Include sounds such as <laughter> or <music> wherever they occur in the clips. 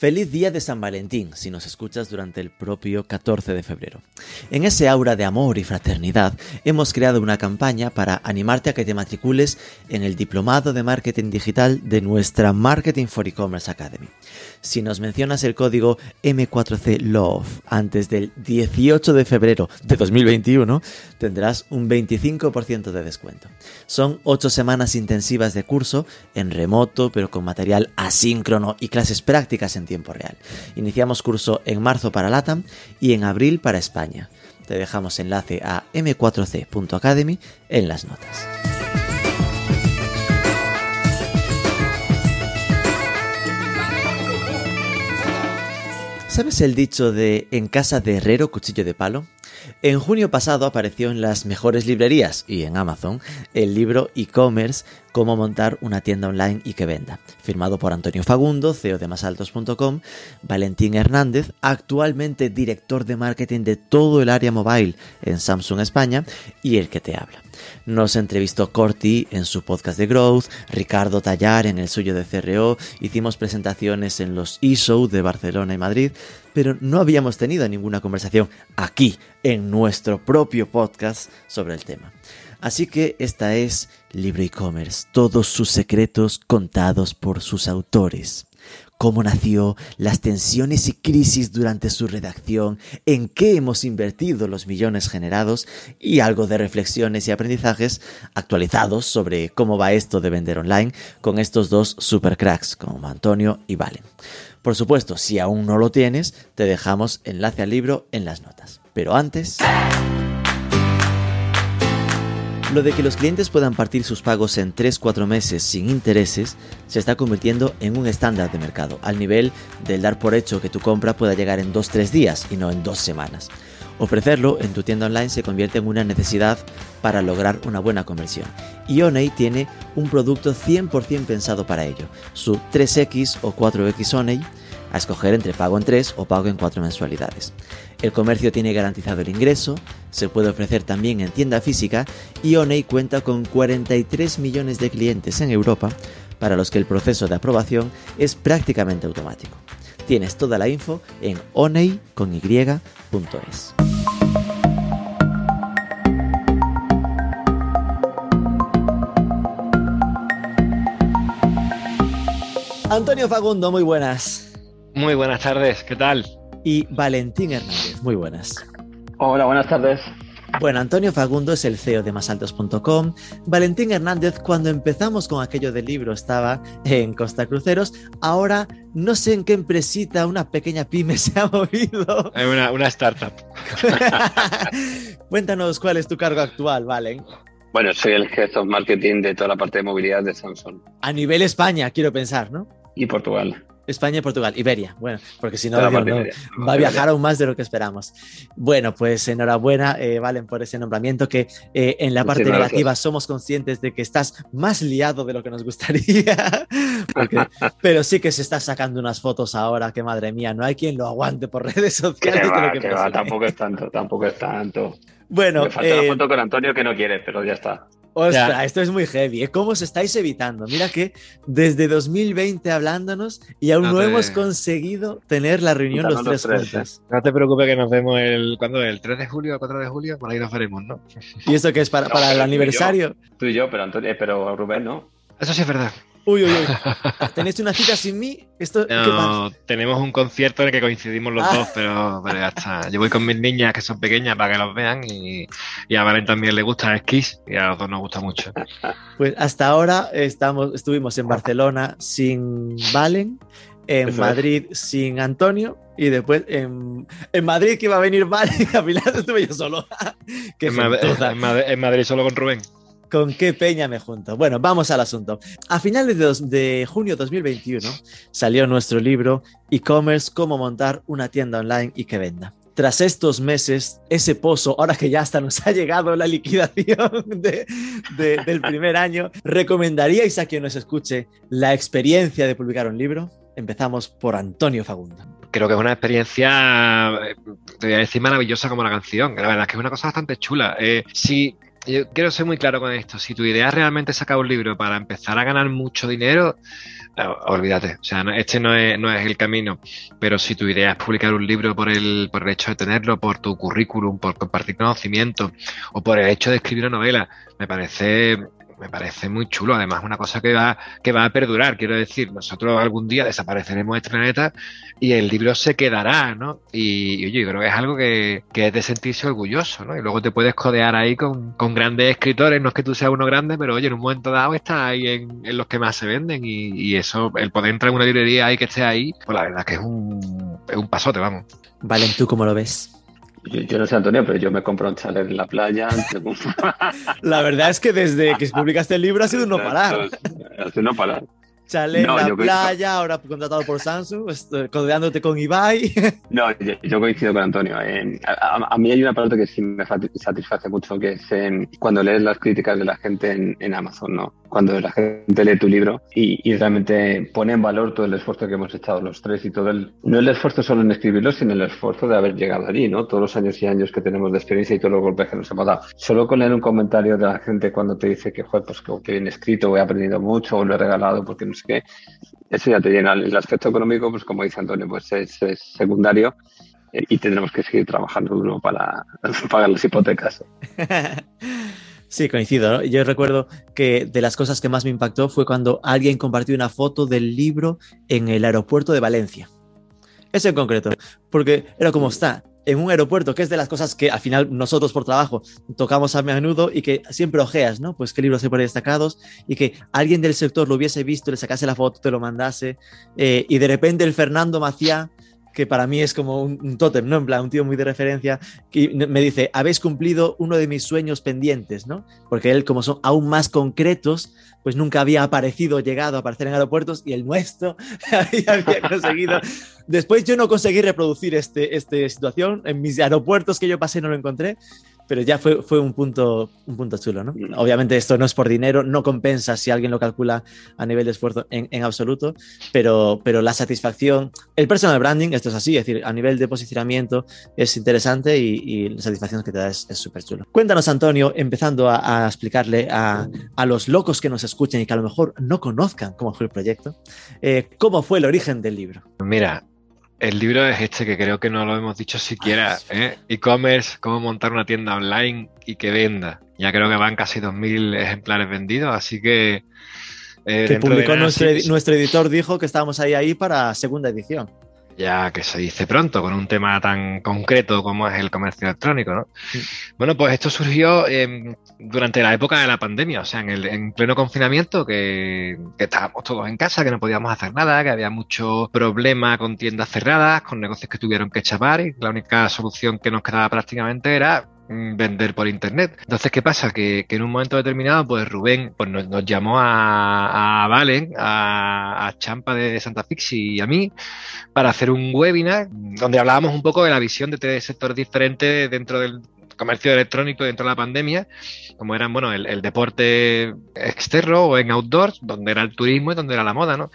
feliz día de San Valentín si nos escuchas durante el propio 14 de febrero. En ese aura de amor y fraternidad hemos creado una campaña para animarte a que te matricules en el Diplomado de Marketing Digital de nuestra Marketing for E-Commerce Academy. Si nos mencionas el código M4C Love antes del 18 de febrero de 2021, tendrás un 25% de descuento. Son 8 semanas intensivas de curso en remoto, pero con material asíncrono y clases prácticas en tiempo real. Iniciamos curso en marzo para LATAM y en abril para España. Te dejamos enlace a m4c.academy en las notas. ¿Sabes el dicho de en casa de herrero cuchillo de palo? En junio pasado apareció en las mejores librerías y en Amazon el libro e-commerce Cómo montar una tienda online y que venda, firmado por Antonio Fagundo, CEO de masaltos.com, Valentín Hernández, actualmente director de marketing de todo el área mobile en Samsung España, y el que te habla. Nos entrevistó Corti en su podcast de Growth, Ricardo Tallar en el suyo de CRO, hicimos presentaciones en los eShow de Barcelona y Madrid, pero no habíamos tenido ninguna conversación aquí, en nuestro propio podcast, sobre el tema. Así que esta es Libro e-commerce, todos sus secretos contados por sus autores. Cómo nació, las tensiones y crisis durante su redacción, en qué hemos invertido los millones generados y algo de reflexiones y aprendizajes actualizados sobre cómo va esto de vender online con estos dos supercracks como Antonio y Valen. Por supuesto, si aún no lo tienes, te dejamos enlace al libro en las notas. Pero antes... Lo de que los clientes puedan partir sus pagos en 3-4 meses sin intereses se está convirtiendo en un estándar de mercado, al nivel del dar por hecho que tu compra pueda llegar en 2-3 días y no en 2 semanas. Ofrecerlo en tu tienda online se convierte en una necesidad para lograr una buena conversión. Y Oney tiene un producto 100% pensado para ello, su 3X o 4X Oney, a escoger entre pago en 3 o pago en 4 mensualidades. El comercio tiene garantizado el ingreso, se puede ofrecer también en tienda física y Oney cuenta con 43 millones de clientes en Europa para los que el proceso de aprobación es prácticamente automático. Tienes toda la info en oney.es. Antonio Fagundo, muy buenas. Muy buenas tardes, ¿qué tal? Y Valentín Hernández, muy buenas. Hola, buenas tardes. Bueno, Antonio Fagundo es el CEO de masaltos.com. Valentín Hernández, cuando empezamos con aquello del libro, estaba en Costa Cruceros. Ahora no sé en qué empresita, una pequeña pyme <laughs> se ha movido. Una, una startup. <laughs> Cuéntanos cuál es tu cargo actual, Valen. Bueno, soy el Head of Marketing de toda la parte de movilidad de Samsung A nivel España, quiero pensar, ¿no? y Portugal. España y Portugal, Iberia. Bueno, porque si no, va a viajar aún más de lo que esperamos. Bueno, pues enhorabuena, eh, Valen, por ese nombramiento que eh, en la parte negativa somos conscientes de que estás más liado de lo que nos gustaría, <laughs> porque- pero sí que se está sacando unas fotos ahora que madre mía, no hay quien lo aguante por <laughs> redes sociales. va, que que va, tampoco es tanto, tampoco es tanto. Bueno, Me falta eh, la foto con Antonio que no quiere, pero ya está. Ostras, Ya. esto es muy heavy. ¿eh? ¿Cómo os estáis evitando? Mira que desde 2020 hablándonos y aún No no, te- hemos conseguido tener la reunión los tres los tres, juntos. No te preocupes que nos vemos el, ¿cuándo? ¿El 3 de julio o 4 de julio? Por ahí nos veremos, ¿no? ¿Y esto qué es para, No, para el y yo. aniversario? Tú y yo, pero Antonio, eh, pero Rubén no. Eso sí es verdad. Uy, uy, uy. <laughs> ¿Tenéis una cita sin mí? ¿Esto? No, tenemos un concierto en el que coincidimos los Ah. dos, pero, pero ya está. Yo voy con mis niñas que son pequeñas para que los vean y, y a Valen también le gusta el Kiss y a los dos nos gusta mucho. Pues hasta ahora estamos, estuvimos en Barcelona sin Valen, en Eso es. Madrid sin Antonio y después en, en Madrid que iba a venir Valen, a mi lado estuve yo solo. <laughs> En Madrid solo con Rubén. ¿Con qué peña me junto? Bueno, vamos al asunto. A finales de, dos- de junio 2021 salió nuestro libro E-Commerce, cómo montar una tienda online y que venda. Tras estos meses, ese pozo, ahora que ya hasta nos ha llegado la liquidación <laughs> de- de- del primer año, ¿recomendaríais a quien nos escuche la experiencia de publicar un libro? empezamos por Antonio Fagundo. Creo que es una experiencia, eh, te voy a decir, maravillosa como la canción. La verdad es que es una cosa bastante chula. Eh, si yo quiero ser muy claro con esto. Si tu idea es realmente sacar un libro para empezar a ganar mucho dinero, olvídate. O sea, no- este no es, no es el camino. Pero si tu idea es publicar un libro por el, por el hecho de tenerlo, por tu currículum, por compartir conocimiento o por el hecho de escribir una novela, me parece me parece muy chulo. Además, una cosa que va, que va a perdurar. Quiero decir, nosotros algún día desapareceremos de este planeta y el libro se quedará, ¿no? Y, oye, yo creo que es algo que, que es de sentirse orgulloso, ¿no? Y luego te puedes codear ahí con, con grandes escritores, no es que tú seas uno grande, pero oye, en un momento dado estás ahí en, en los que más se venden y, y eso, el poder entrar en una librería y que esté ahí, pues la verdad que es un, es un pasote, vamos. Valen, ¿tú cómo lo ves? Yo, yo no sé, Antonio, pero yo me compro un chalet en la playa. <laughs> La verdad es que desde que publicaste el libro ha sido no parar. Hace no parar. Chalet No, en la playa, ahora contratado por Samsung, codeándote con Ibai. <laughs> No, yo, yo coincido con Antonio. eh, a, a- a mí hay una parte que sí me satisface mucho, que es eh, cuando lees las críticas de la gente en, en Amazon, ¿no? Cuando la gente lee tu libro y, y realmente pone en valor todo el esfuerzo que hemos echado los tres y todo el... No el esfuerzo solo en escribirlo, sino el esfuerzo de haber llegado allí, ¿no? Todos los años y años que tenemos de experiencia y todos los golpes que nos hemos dado. Solo con leer un comentario de la gente cuando te dice que, joder, pues que, bien escrito, o he aprendido mucho, o lo he regalado porque no sé qué, eso ya te llena. El aspecto económico, pues como dice Antonio, pues es, es secundario eh, y tendremos que seguir trabajando duro para <laughs> pagar las hipotecas. <laughs> Sí, coincido. Yo recuerdo que de las cosas que más me impactó fue cuando alguien compartió una foto del libro en el aeropuerto de Valencia. Eso en concreto, porque era como está, en un aeropuerto, que es de las cosas que al final nosotros por trabajo tocamos a menudo y que siempre ojeas, ¿no? Pues qué libros hay por ahí destacados y que alguien del sector lo hubiese visto, le sacase la foto, te lo mandase eh, y de repente el Fernando Maciá que para mí es como un, un tótem, ¿no? En un tío muy de referencia, que me dice, habéis cumplido uno de mis sueños pendientes, ¿no? Porque él, como son aún más concretos, pues nunca había aparecido, llegado a aparecer en aeropuertos y el nuestro <laughs> había conseguido. Después yo no conseguí reproducir este, esta situación, en mis aeropuertos que yo pasé no lo encontré, pero ya fue, fue un, punto, un punto chulo, ¿no? Obviamente esto no es por dinero, no compensa si alguien lo calcula a nivel de esfuerzo en, en absoluto, pero, pero la satisfacción, el personal branding, esto es así, es decir, a nivel de posicionamiento es interesante y, y la satisfacción que te da es súper chulo. Cuéntanos, Antonio, empezando a, a explicarle a, a, los locos que nos escuchen y que a lo mejor no conozcan cómo fue el proyecto, eh, cómo fue el origen del libro. Mira, el libro es este, que creo que no lo hemos dicho siquiera. ¿eh? E-commerce, cómo montar una tienda online y que venda. Ya creo que van casi 2.000 ejemplares vendidos, así que... Eh, que publicó nada, nuestro, sí, nuestro, editor, dijo que estábamos ahí, ahí para segunda edición. Ya que se dice pronto, con un tema tan concreto como es el comercio electrónico, ¿no? Sí. Bueno, pues esto surgió eh, durante la época de la pandemia, o sea, en, el, en pleno confinamiento, que, que, estábamos todos en casa, que no podíamos hacer nada, que había mucho problema con tiendas cerradas, con negocios que tuvieron que chapar y la única solución que nos quedaba prácticamente era vender por internet. Entonces, ¿qué pasa? Que, en un momento determinado, pues Rubén pues nos, llamó a, Valen, a, a, Champa de Santa Fixi y a mí para hacer un webinar donde hablábamos un poco de la visión de tres sectores diferentes dentro del comercio electrónico dentro de la pandemia, como eran, bueno, el, deporte externo o en outdoors, donde era el turismo y donde era la moda, ¿no?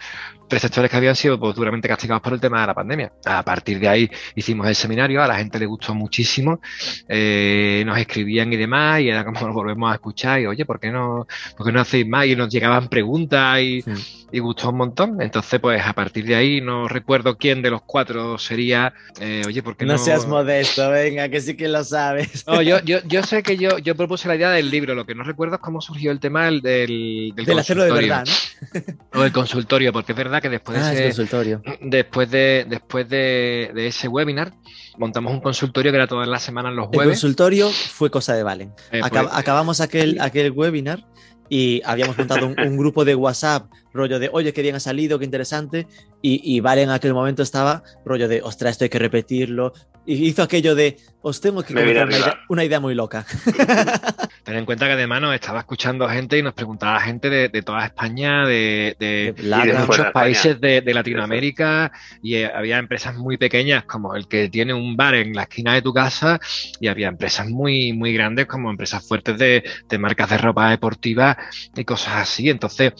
tres sectores que habían sido pues, duramente castigados por el tema de la pandemia. A partir de ahí hicimos el seminario, a la gente le gustó muchísimo, eh, nos escribían y demás, y era como <laughs> nos volvemos a escuchar, y oye, ¿por qué no, por qué no hacéis más? Y nos llegaban preguntas y. y, gustó un montón. Entonces, pues a partir de ahí no recuerdo quién de los cuatro sería, eh, oye, ¿por qué no? No seas modesto, venga, que sí que lo sabes. No, yo, yo, yo sé que yo, yo propuse la idea del libro, lo que no recuerdo es cómo surgió el tema del, del, del del hacerlo de verdad, ¿no? o el consultorio, porque es verdad que después ah, de ese, después de después de, de, ese webinar montamos un consultorio que era todas las semanas los jueves. El consultorio fue cosa de Valen. Eh, Acab pues, acabamos aquel, aquel webinar y habíamos montado un, un, grupo de WhatsApp, rollo de, oye, qué bien ha salido, qué interesante, y, y Vale en aquel momento estaba, rollo de, ostras, esto hay que repetirlo, y hizo aquello de, os tengo que comentar una idea, una idea, muy loca. <laughs> Ten en cuenta que además nos estaba escuchando gente y nos preguntaba gente de, de toda España, de, de, de, de muchos países de, Latinoamérica, y eh, había empresas muy pequeñas como el que tiene un bar en la esquina de tu casa, y había empresas muy, muy grandes como empresas fuertes de, marcas de ropa deportiva y cosas así. Entonces,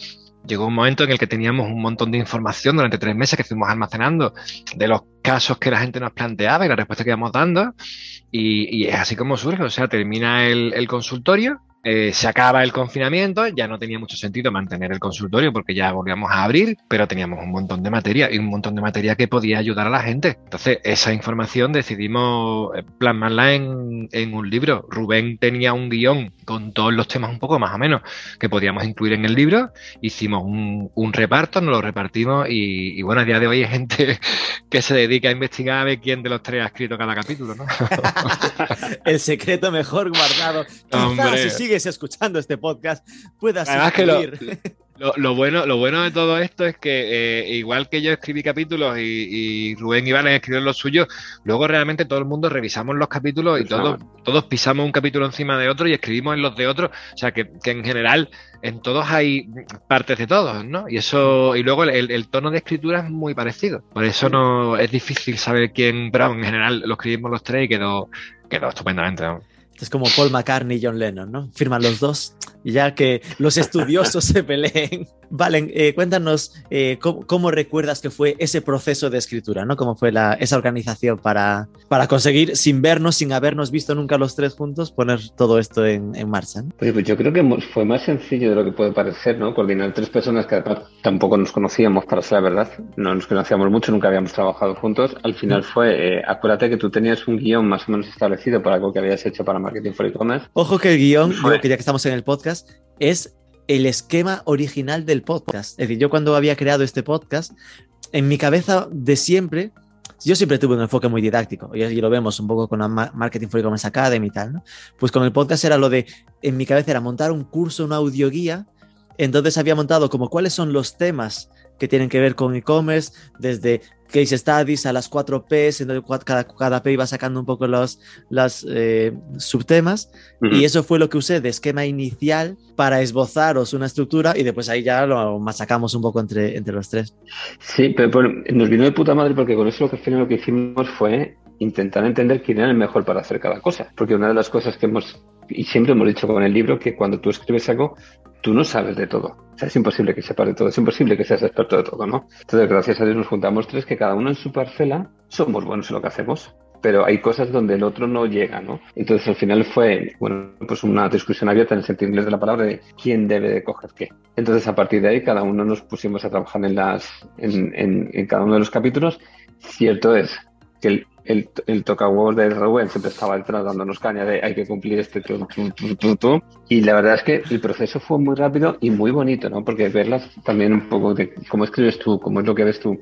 llegó un momento en el que teníamos un montón de información durante tres meses que fuimos almacenando de los casos que la gente nos planteaba y la respuesta que íbamos dando. Y, es así como surge, o sea, termina el consultorio eh, se acaba el confinamiento, ya no tenía mucho sentido mantener el consultorio porque ya volvíamos a abrir, pero teníamos un montón de materia y un montón de materia que podía ayudar a la gente. Entonces, esa información decidimos eh, plasmarla en, un libro. Rubén tenía un guion con todos los temas un poco más o menos que podíamos incluir en el libro. Hicimos un, reparto, nos lo repartimos y, bueno, a día de hoy hay gente <laughs> que se dedica a investigar a ver quién de los tres ha escrito cada capítulo, ¿no? <laughs> el secreto mejor guardado. <laughs> Hombre. si escuchando este podcast puedas <laughs> lo, bueno, lo bueno de todo esto es que eh, igual que yo escribí capítulos y, Rubén Iván escribió los suyos, luego realmente todo el mundo revisamos los capítulos y todos, todos pisamos un capítulo encima de otro y escribimos en los de otros. O sea que, en general en todos hay partes de todos, ¿no? Y eso, y luego el, tono de escritura es muy parecido. Por eso no es difícil saber quién, pero en general lo escribimos los tres y quedó, quedó estupendamente. Es como Paul McCartney y John Lennon, ¿no? Firman los dos y ya que los estudiosos se peleen. <laughs> Valen, eh, cuéntanos eh, cómo, recuerdas que fue ese proceso de escritura, ¿no? Cómo fue la, esa organización para, para conseguir, sin vernos, sin habernos visto nunca los tres juntos, poner todo esto en, en marcha. pues yo creo que fue más sencillo de lo que puede parecer, ¿no? Coordinar tres personas que además tampoco nos conocíamos, para ser la verdad. No nos conocíamos mucho, nunca habíamos trabajado juntos. Al final fue, eh, acuérdate que tú tenías un guion más o menos establecido para algo que habías hecho para Marketing for E-Commerce. Ojo que el guion, que ya que estamos en el podcast, es el esquema original del podcast. Es decir, yo cuando había creado este podcast, en mi cabeza de siempre, yo siempre tuve un enfoque muy didáctico, y, lo vemos un poco con la Marketing for E-Commerce Academy y tal, ¿no? Pues con el podcast era lo de, en mi cabeza era montar un curso, una audioguía, entonces había montado como cuáles son los temas que tienen que ver con e-commerce, desde case studies a las 4 Ps, entonces cada, cada P iba sacando un poco los, eh, subtemas, y eso fue lo que usé de esquema inicial para esbozaros una estructura y después ahí ya lo masacamos un poco entre, entre los tres. Sí, pero nos vino de puta madre porque con eso lo que, lo que hicimos fue intentar entender quién era el mejor para hacer cada cosa, porque una de las cosas que hemos y siempre hemos dicho con el libro que cuando tú escribes algo, tú no sabes de todo. O sea, es imposible que sepas de todo, es imposible que seas experto de todo, ¿no? Entonces, gracias a Dios nos juntamos tres que cada uno en su parcela somos buenos en lo que hacemos pero hay cosas donde el otro no llega, ¿no? Entonces al final fue, bueno, pues una discusión abierta en el sentido de la palabra de quién debe de coger qué. Entonces a partir de ahí cada uno nos pusimos a trabajar en las, en, en, en cada uno de los capítulos. Cierto es que el, el, el huevos de Rubén siempre estaba detrás dándonos caña de hay que cumplir este tu, Y la verdad es que el proceso fue muy rápido y muy bonito, ¿no? Porque verlas también un poco de cómo escribes tú, cómo es lo que ves tú,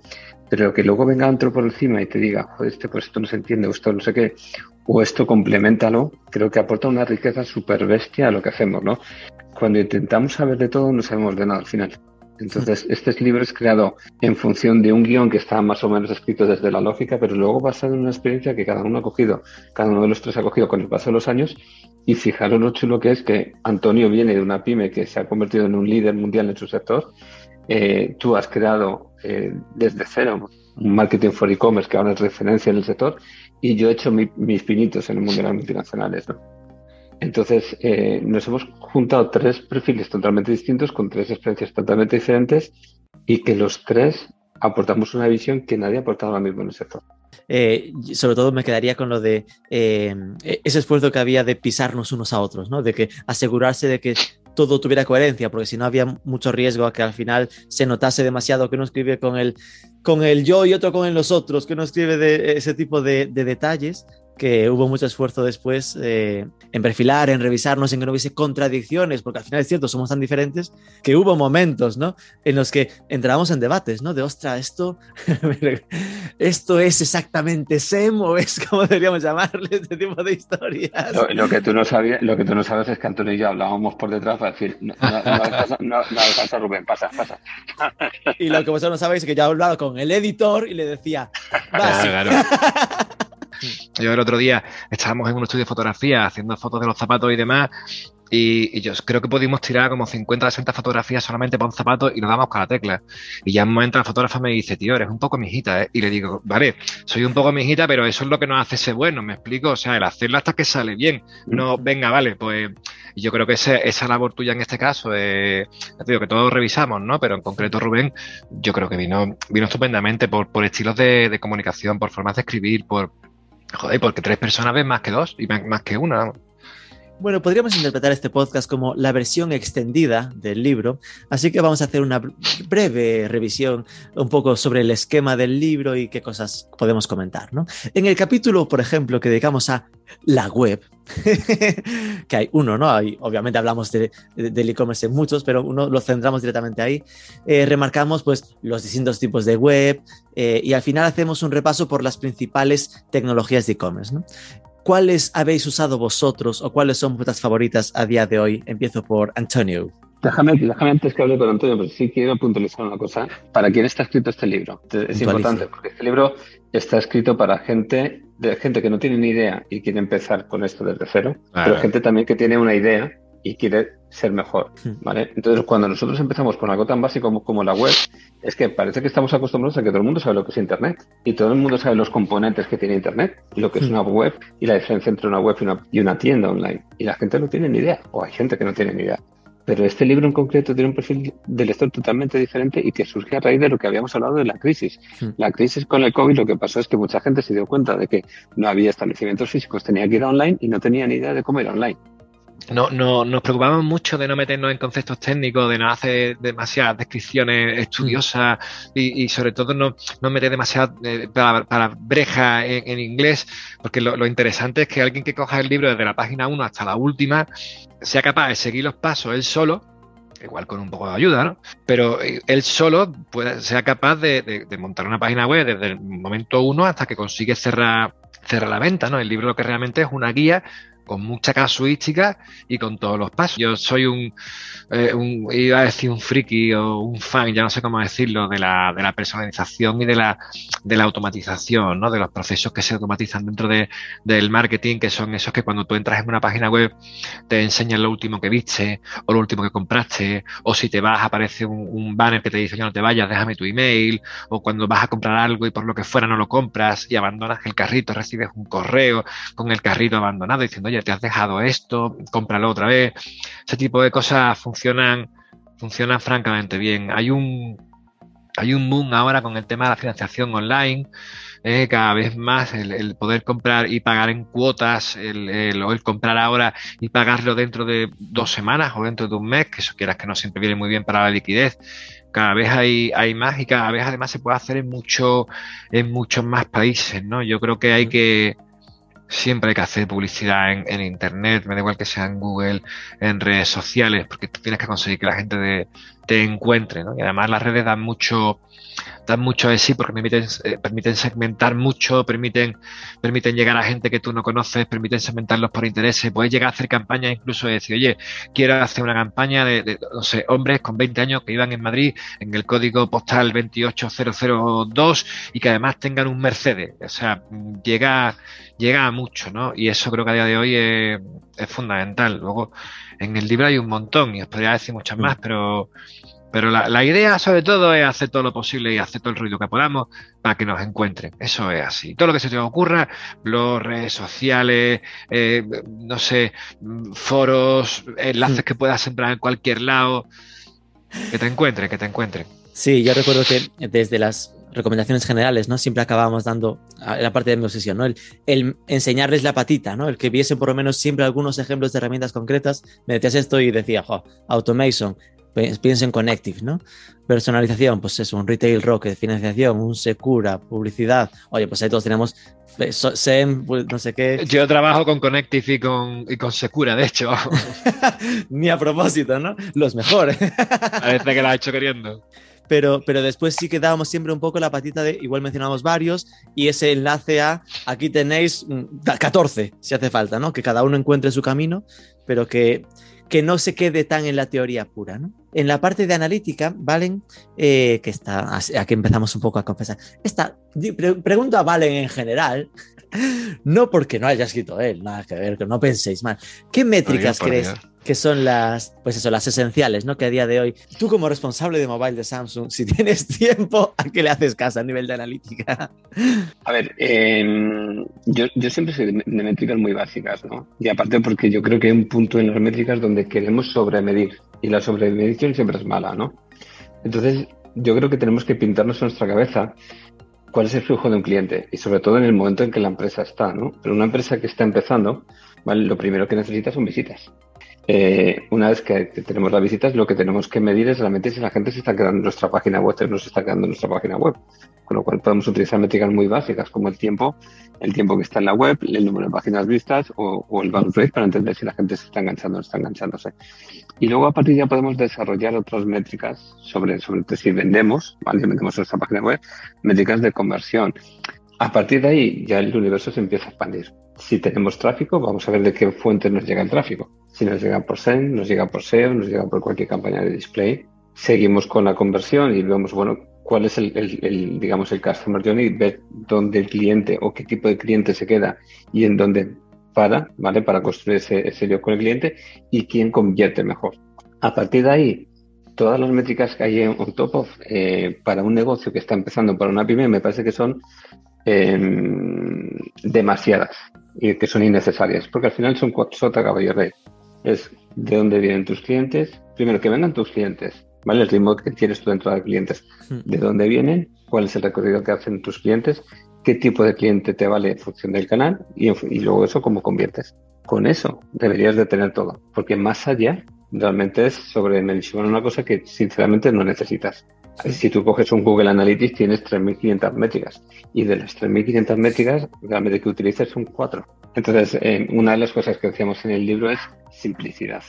pero que luego venga otro por encima y te diga, joder, este, pues esto no se entiende, o esto no sé qué, o esto complementalo, creo que aporta una riqueza súper bestia a lo que hacemos, ¿no? Cuando intentamos saber de todo, no sabemos de nada al final. Entonces, este libro es creado en función de un guion que está más o menos escrito desde la lógica, pero luego basado en una experiencia que cada uno ha cogido, cada uno de los tres ha cogido con el paso de los años. Y fijaros lo chulo que es que Antonio viene de una pyme que se ha convertido en un líder mundial en su sector. Eh, tú has creado eh, desde cero un marketing for e-commerce que ahora es referencia en el sector y yo he hecho mis pinitos en el mundo de las multinacionales. ¿no? Entonces, eh, nos hemos juntado tres perfiles totalmente distintos, con tres experiencias totalmente diferentes, y que los tres aportamos una visión que nadie ha aportado ahora mismo en el sector. Eh, sobre todo me quedaría con lo de eh, ese esfuerzo que había de pisarnos unos a otros, ¿no? De que asegurarse de que todo tuviera coherencia, porque si no había mucho riesgo a que al final se notase demasiado que uno escribe con el, con el yo y otro con el nosotros, que uno escribe de ese tipo de detalles, que hubo mucho esfuerzo después eh, en perfilar, en revisarnos, en que no hubiese contradicciones, porque al final es cierto, somos tan diferentes que hubo momentos, ¿no? En los que entramos en debates, ¿no? De, ostra, esto, <laughs> esto es exactamente SEM o es como deberíamos llamarle este tipo de historias. Lo, que tú no sabías, lo que tú no sabes es que Antonio y yo hablábamos por detrás para decir, no, no, no, Rubén, pasa, pasa. <laughs> Y lo que vosotros no sabéis es que yo he hablado con el editor y le decía, va, claro, Yo el otro día estábamos en un estudio de fotografía haciendo fotos de los zapatos y demás y, yo creo que pudimos tirar como 50 o 60 fotografías solamente para un zapato y nos damos con la tecla. Y ya en un momento la fotógrafa me dice, tío, eres un poco mijita, ¿eh? Y le digo, vale, soy un poco mijita, pero eso es lo que nos hace ser bueno, ¿me explico? O sea, el hacerlo hasta que sale bien. No, venga, vale, pues yo creo que esa labor tuya en este caso, eh, digo que todos revisamos, ¿no? Pero en concreto Rubén, yo creo que vino, vino estupendamente por, por estilos de, de comunicación, por formas de escribir, por, joder, porque tres personas ven más que dos y más que una. Bueno, podríamos interpretar este podcast como la versión extendida del libro, así que vamos a hacer una breve revisión un poco sobre el esquema del libro y qué cosas podemos comentar. ¿no? En el capítulo, por ejemplo, que dedicamos a la web, <laughs> que hay uno, ¿no? Hay, obviamente hablamos de, del e-commerce en muchos, pero uno lo centramos directamente ahí. Eh, remarcamos pues los distintos tipos de web eh, y al final hacemos un repaso por las principales tecnologías de e-commerce. ¿no? ¿Cuáles habéis usado vosotros o cuáles son vuestras favoritas a día de hoy? Empiezo por Antonio. Déjame, déjame antes que hable con Antonio, pero sí quiero puntualizar una cosa. ¿Para quién está escrito este libro? Es importante, porque este libro está escrito para gente, de gente que no tiene ni idea y quiere empezar con esto desde cero, pero gente también que tiene una idea y quiere ser mejor, hmm. ¿vale? Entonces, cuando nosotros empezamos con algo tan básico como, como, la web, es que parece que estamos acostumbrados a que todo el mundo sabe lo que es Internet y todo el mundo sabe los componentes que tiene Internet lo que es hmm. una web y la diferencia entre una web y una, y una tienda online. Y la gente no tiene ni idea, o hay gente que no tiene ni idea. Pero este libro en concreto tiene un perfil de lector totalmente diferente y que surge a raíz de lo que habíamos hablado de la crisis. Hmm. La crisis con el COVID lo que pasó es que mucha gente se dio cuenta de que no había establecimientos físicos, tenía que ir online y no tenía ni idea de cómo ir online no, no, nos preocupamos mucho de no meternos en conceptos técnicos, de no hacer demasiadas descripciones estudiosas y, sobre todo no, no meter demasiadas eh, para, breja en, inglés, porque lo, interesante es que alguien que coja el libro desde la página 1 hasta la última sea capaz de seguir los pasos él solo, igual con un poco de ayuda, ¿no? Pero eh, él solo puede, sea capaz de, montar una página web desde el momento 1 hasta que consigue cerrar, cerrar la venta, ¿no? El libro lo que realmente es una guía con mucha casuística y con todos los pasos. Yo soy un, eh, un, iba a decir un friki o un fan, ya no sé cómo decirlo, de la, de la personalización y de la, de la automatización, ¿no? De los procesos que se automatizan dentro de, del marketing, que son esos que cuando tú entras en una página web te enseñan lo último que viste o lo último que compraste, o si te vas aparece un, un banner que te dice ya no te vayas, déjame tu email, o cuando vas a comprar algo y por lo que fuera no lo compras y abandonas el carrito, recibes un correo con el carrito abandonado diciendo, te has dejado esto, cómpralo otra vez. Ese tipo de cosas funcionan, funcionan francamente bien. Hay un, hay un boom ahora con el tema de la financiación online. Eh, cada vez más el, poder comprar y pagar en cuotas, el, el, o el comprar ahora y pagarlo dentro de dos semanas o dentro de un mes, que eso quieras que no siempre viene muy bien para la liquidez. Cada vez hay, hay más y cada vez además se puede hacer en mucho, en muchos más países, ¿no? Yo creo que hay que, siempre hay que hacer publicidad en, internet, me da igual que sea en Google, en redes sociales, porque tienes que conseguir que la gente te encuentre. Y además las redes dan mucho, dan mucho de sí porque permiten, eh, permiten segmentar mucho, permiten, permiten llegar a gente que tú no conoces, permiten segmentarlos por intereses, puedes llegar a hacer campañas incluso de decir, oye, quiero hacer una campaña de, no sé, hombres con 20 años que vivan en Madrid en el código postal 28002 y que además tengan un Mercedes. O sea, llega, llega a mucho, ¿no? Y eso creo que a día de hoy es fundamental. Luego, en el libro hay un montón y os podría decir muchas más, mm. pero pero la, idea, sobre todo, es hacer todo lo posible y hacer todo el ruido que podamos para que nos encuentren. Eso es así. Todo lo que se te ocurra, blogs, redes sociales, eh, no sé, foros, enlaces que puedas sembrar en cualquier lado. Que te encuentren, que te encuentren. Sí, yo recuerdo que desde las recomendaciones generales, ¿no? Siempre acabábamos dando la parte de mi obsesión, ¿no? El, el, enseñarles la patita, ¿no? El que viesen por lo menos siempre algunos ejemplos de herramientas concretas. Me decías esto y decía, jo, Automation, piensen en Connective, ¿no? Personalización, pues eso, un Retail Rocket, financiación, un Secura, publicidad. Oye, pues ahí todos tenemos eh, SEM, pues, no sé qué. Yo trabajo con Connective y con, y con Secura, de hecho. <laughs> Ni a propósito, ¿no? Los mejores. <laughs> Parece que la ha hecho queriendo. Pero, pero después sí que dábamos siempre un poco la patita de, igual mencionamos varios, y ese enlace a, aquí tenéis 14, mm, si hace falta, ¿no? Que cada uno encuentre su camino, pero que, que no se quede tan en la teoría pura, ¿no? En la parte de analítica, Valen, eh, que está, aquí empezamos un poco a confesar, esta, pregunto a Valen en general, <laughs> no porque no haya escrito él, nada que ver, que no penséis mal. ¿Qué métricas crees que son las, pues eso, las esenciales, ¿no? Que a día de hoy, tú como responsable de mobile de Samsung, si <laughs> tienes tiempo, ¿a qué le haces caso a nivel de analítica? A ver, em, yo, yo, siempre soy de, métricas muy básicas, ¿no? Y aparte porque yo creo que hay un punto en las métricas donde queremos sobremedir y la siempre es mala, ¿no? Entonces, yo creo que tenemos que pintarnos en nuestra cabeza cuál es el flujo de un cliente y sobre todo en el momento en que la empresa está, ¿no? Pero una empresa que está empezando, ¿vale? Lo primero que necesita son visitas. Eh, una vez que, tenemos las visitas, lo que tenemos que medir es realmente si la gente se está quedando en nuestra página web o no se está quedando en nuestra página web. Con lo cual podemos utilizar métricas muy básicas como el tiempo, el tiempo que está en la web, el número de páginas vistas o, el bounce rate para entender si la gente se está enganchando o no está enganchándose. Y luego a partir de ya podemos desarrollar otras métricas sobre, sobre si vendemos, ¿vale? vendemos nuestra página web, métricas de conversión. A partir de ahí ya el universo se empieza a expandir. Si tenemos tráfico, vamos a ver de qué fuente nos llega el tráfico. Si nos llega por SEM, nos llega por SEO, nos llega por cualquier campaña de display. Seguimos con la conversión y vemos, bueno, cuál es el, digamos, el customer journey, ver dónde el cliente o qué tipo de cliente se queda y en dónde para, ¿vale? Para construir ese, ese con el cliente y quién convierte mejor. A partir de ahí, todas las métricas que hay en on top of, eh, para un negocio que está empezando, para una pyme, me parece que son em, demasiadas y que son innecesarias, porque al final son cuatro sota caballo rey. Es de dónde vienen tus clientes, primero que vengan tus clientes, ¿vale? El ritmo que tienes tú dentro de clientes, hmm. de dónde vienen, cuál es el recorrido que hacen tus clientes, qué tipo de cliente te vale en función del canal y, y luego eso cómo conviertes. Con eso deberías de tener todo, porque más allá realmente es sobre mencionar una cosa que sinceramente no necesitas. Si tú coges un Google Analytics tienes 3.500 métricas y de las 3.500 métricas realmente que utilizas son cuatro. Entonces, eh, una de las cosas que decíamos en el libro es simplicidad.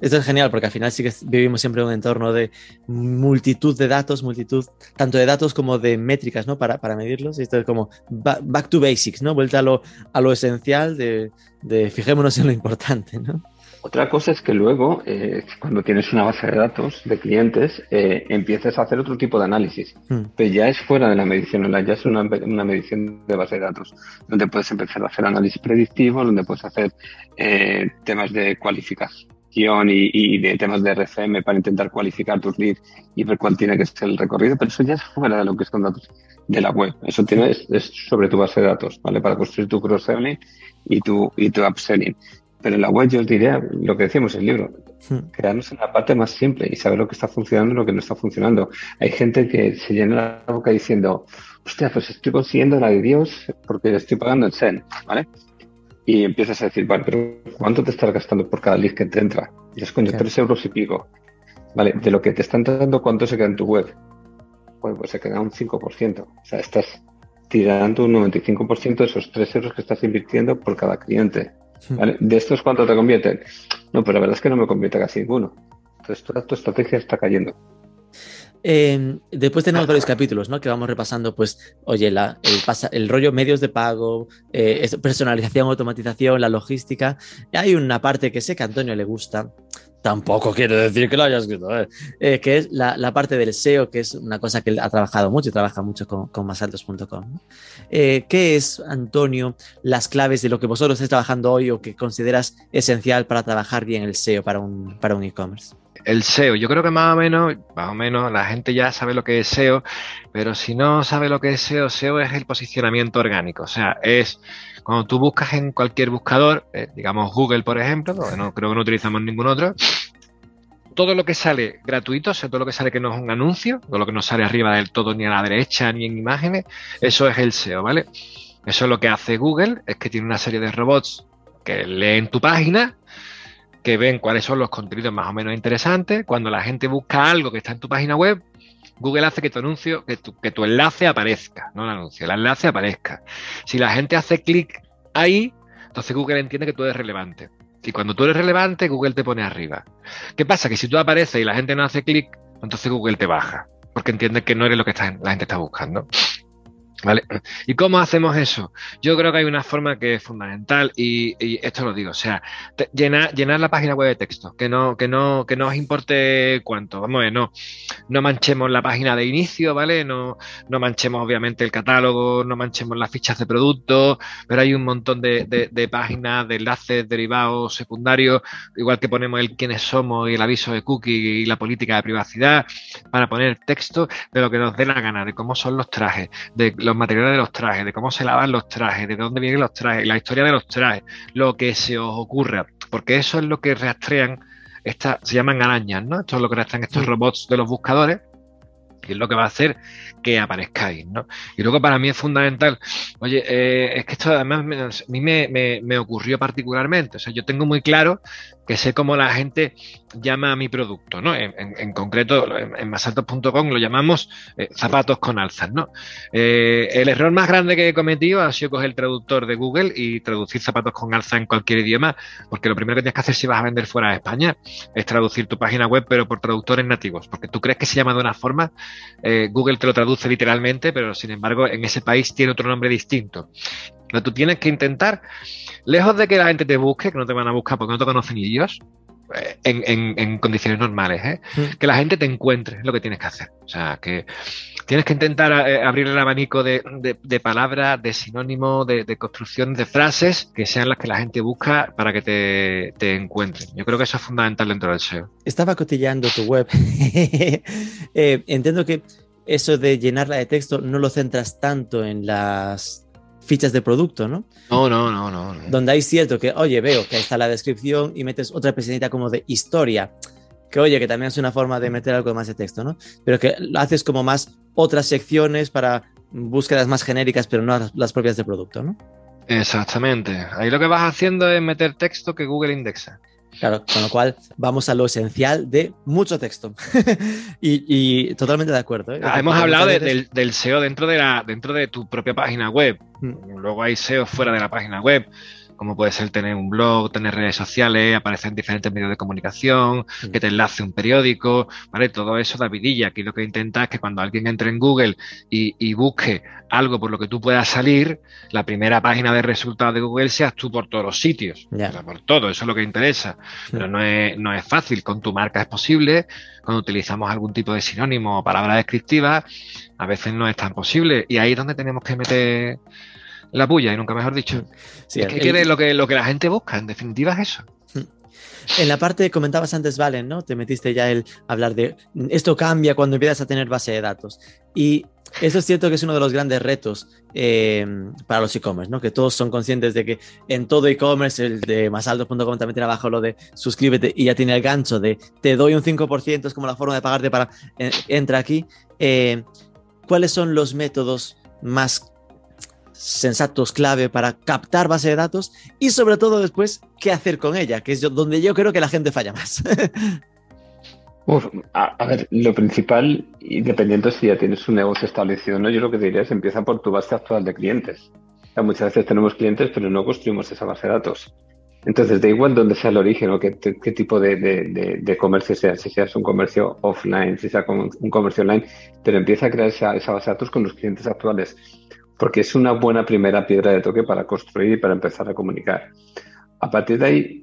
Esto es genial porque al final sí que vivimos siempre en un entorno de multitud de datos, multitud tanto de datos como de métricas, ¿no? Para, para medirlos. Y esto es como back to basics, ¿no? Vuelta a lo, a lo esencial de, de fijémonos en lo importante, ¿no? Otra cosa es que luego, eh, cuando tienes una base de datos de clientes, eh, empieces a hacer otro tipo de análisis. Hmm. Pero ya es fuera de la medición ya es una, medición de base de datos, donde puedes empezar a hacer análisis predictivos, donde puedes hacer eh, temas de cualificación y, de temas de RFM para intentar cualificar tus leads y ver cuál tiene que ser el recorrido, pero eso ya es fuera de lo que es con datos de la web. Eso tiene, es, sobre tu base de datos, ¿vale? Para construir tu cross-selling y tu, y tu upselling. Pero en la web yo os diría lo que decíamos en el libro, hmm. quedarnos en la parte más simple y saber lo que está funcionando y lo que no está funcionando. Hay gente que se llena la boca diciendo, hostia, pues estoy consiguiendo la de Dios porque estoy pagando el SEN, ¿vale? Y empiezas a decir, vale, pero ¿cuánto te estás gastando por cada lead que te entra? Y es coño, tres euros y pico. ¿Vale? De lo que te están dando, ¿cuánto se queda en tu web? Pues, pues se queda un 5%. O sea, estás tirando un 95% de esos tres euros que estás invirtiendo por cada cliente. ¿De estos cuánto te convierten? No, pero la verdad es que no me convierte casi ninguno. Entonces toda tu estrategia está cayendo. Eh, después tenemos varios capítulos, ¿no? Que vamos repasando, pues, oye, el, el rollo medios de pago, eh, personalización, automatización, la logística. Hay una parte que sé que a Antonio le gusta, tampoco quiero decir que lo haya escrito, eh, que es la, parte del SEO, que es una cosa que él ha trabajado mucho y trabaja mucho con, con masaltos.com. Eh, ¿Qué es, Antonio, las claves de lo que vosotros estáis trabajando hoy o que consideras esencial para trabajar bien el SEO para un para un e-commerce? el SEO, yo creo que más o menos, más o menos la gente ya sabe lo que es SEO, pero si no sabe lo que es SEO, SEO es el posicionamiento orgánico, o sea, es cuando tú buscas en cualquier buscador, eh, digamos Google, por ejemplo, no, creo que no utilizamos ningún otro, todo lo que sale gratuito, o sea, todo lo que sale que no es un anuncio, todo lo que no sale arriba del todo ni a la derecha ni en imágenes, eso es el SEO, ¿vale? Eso es lo que hace Google, es que tiene una serie de robots que leen tu página, que ven cuáles son los contenidos más o menos interesantes. Cuando la gente busca algo que está en tu página web, Google hace que tu anuncio, que tu, que tu enlace aparezca, no el anuncio, el enlace aparezca. Si la gente hace clic ahí, entonces Google entiende que tú eres relevante. Y cuando tú eres relevante, Google te pone arriba. ¿Qué pasa? Que si tú apareces y la gente no hace clic, entonces Google te baja, porque entiende que no eres lo que la gente está buscando. ¿Vale? <clears throat> ¿Y cómo hacemos eso? Yo creo que hay una forma que es fundamental y, esto lo digo, o sea, llenar, llenar la página web de texto, que no, que no, que no os importe cuánto, vamos a ver, no, no manchemos la página de inicio, ¿vale? No, no manchemos obviamente el catálogo, no manchemos las fichas de producto, pero hay un montón de, de, páginas, de enlaces derivados, secundarios, igual que ponemos el quiénes somos y el aviso de cookie y la política de privacidad, para poner texto de lo que nos dé la gana, de cómo son los trajes, de los materiales de los trajes, de cómo se lavan los trajes, de dónde vienen los trajes, la historia de los trajes, lo que se os ocurra, porque eso es lo que rastrean, estas, se llaman arañas, ¿no? Esto es lo que rastrean estos robots de los buscadores, y es lo que va a hacer que aparezcáis, ¿no? Y luego para mí es fundamental, oye, eh, es que esto además a mí me, me, ocurrió particularmente, o sea, yo tengo muy claro que sé cómo la gente llama a mi producto, ¿no? En, concreto, en, masaltos.com lo llamamos eh, zapatos con alzas, ¿no? Eh, el error más grande que he cometido ha sido coger el traductor de Google y traducir zapatos con alza en cualquier idioma, porque lo primero que tienes que hacer si vas a vender fuera de España es traducir tu página web, pero por traductores nativos, porque tú crees que se llama de una forma, Google te lo traduce literalmente, pero sin embargo en ese país tiene otro nombre distinto. Pero tú tienes que intentar, lejos de que la gente te busque, que no te van a buscar porque no te conocen ellos, eh, en, condiciones normales, ¿eh? Mm. que la gente te encuentre, es lo que tienes que hacer. O sea, que tienes que intentar eh, abrir el abanico de, palabras, de sinónimos, de, de, construcciones, de frases que sean las que la gente busca para que te, te encuentren. Yo creo que eso es fundamental dentro del SEO. Estaba cotillando tu web. <laughs> entiendo que eso de llenarla de texto no lo centras tanto en las fichas de producto, ¿no? No, no, no, no. Donde hay cierto que, oye, veo que ahí está la descripción y metes otra pestañita como de historia, que oye, que también es una forma de meter algo más de texto, ¿no? Pero que lo haces como más otras secciones para búsquedas más genéricas, pero no las propias de producto, ¿no? Exactamente. Ahí lo que vas haciendo es meter texto que Google indexa. Claro, con lo cual vamos a lo esencial de mucho texto. <laughs> y, totalmente de acuerdo. ¿eh? Ah, hemos hablado del, SEO dentro de, la, dentro de tu propia página web. Mm. Luego hay SEO fuera de la página web como puede ser tener un blog, tener redes sociales, aparecer en diferentes medios de comunicación, que te enlace un periódico, ¿vale? Todo eso da vidilla. Aquí lo que intenta es que cuando alguien entre en Google y, busque algo por lo que tú puedas salir, la primera página de resultados de Google seas tú por todos los sitios. por todo, eso es lo que interesa. Pero no es, no es fácil. Con tu marca es posible. Cuando utilizamos algún tipo de sinónimo o palabra descriptiva, a veces no es tan posible. Y ahí es donde tenemos que meter la puya, y nunca mejor dicho. Sí, es que, lo que lo que la gente busca, en definitiva es eso. En la parte que comentabas antes, Valen, ¿no? Te metiste ya el hablar de esto cambia cuando empiezas a tener base de datos. Y eso es cierto que es uno de los grandes retos eh, para los e-commerce, ¿no? Que todos son conscientes de que en todo e-commerce, el de masaldo.com también tiene abajo lo de suscríbete y ya tiene el gancho de te doy un 5%, es como la forma de pagarte para eh, entra aquí. Eh, ¿Cuáles son los métodos más sensatos clave para captar base de datos y sobre todo después qué hacer con ella, que es donde yo creo que la gente falla más. <laughs> a, ver, lo principal, y dependiendo si ya tienes un negocio establecido no, yo lo que diría es empieza por tu base actual de clientes. muchas veces tenemos clientes, pero no construimos esa base de datos. Entonces, da igual dónde sea el origen o qué, tipo de, comercio sea, si sea un comercio offline, si sea un comercio online, pero empieza a crear esa base de datos con los clientes actuales porque es una buena primera piedra de toque para construir y para empezar a comunicar. A partir de ahí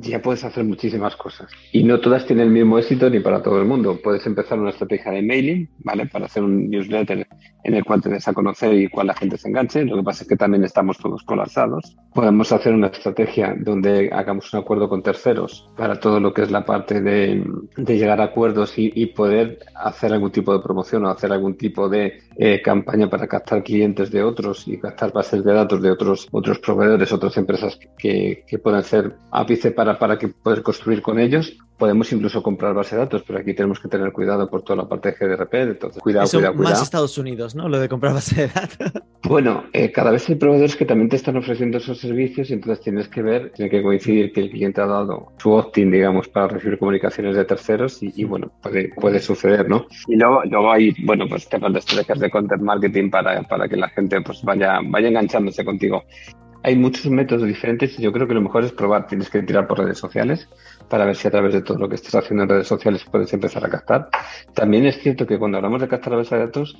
ya puedes hacer muchísimas cosas. Y no todas tienen el mismo éxito ni para todo el mundo. Puedes empezar una estrategia de mailing, ¿vale? Para hacer un newsletter en el cual te des a conocer y cual la gente se enganche. Lo que pasa es que también estamos todos colapsados. Podemos hacer una estrategia donde hagamos un acuerdo con terceros para todo lo que es la parte de, llegar a acuerdos y, poder hacer algún tipo de promoción o hacer algún tipo de eh, campaña para captar clientes de otros y captar bases de datos de otros, otros proveedores, otras empresas que, que puedan ser ápice para para, que poder construir con ellos. Podemos incluso comprar base de datos, pero aquí tenemos que tener cuidado por toda la parte de GDRP. Entonces, cuidado, Eso cuidado, Más Estados Unidos, ¿no? Lo de comprar base de datos. <laughs> Bueno, eh, cada vez hay proveedores que también te están ofreciendo esos servicios y entonces tienes que ver, tiene que coincidir que el cliente ha dado su opt-in, digamos, para recibir comunicaciones de terceros y, bueno, puede, puede suceder, ¿no? Y luego, luego hay, bueno, pues temas de estrategias de content marketing para, para que la gente pues vaya, vaya enganchándose contigo hay muchos métodos diferentes y yo creo que lo mejor es probar. Tienes que tirar por redes sociales para ver si a través de todo lo que estés haciendo en redes sociales puedes empezar a captar. También es cierto que cuando hablamos de captar a base de datos,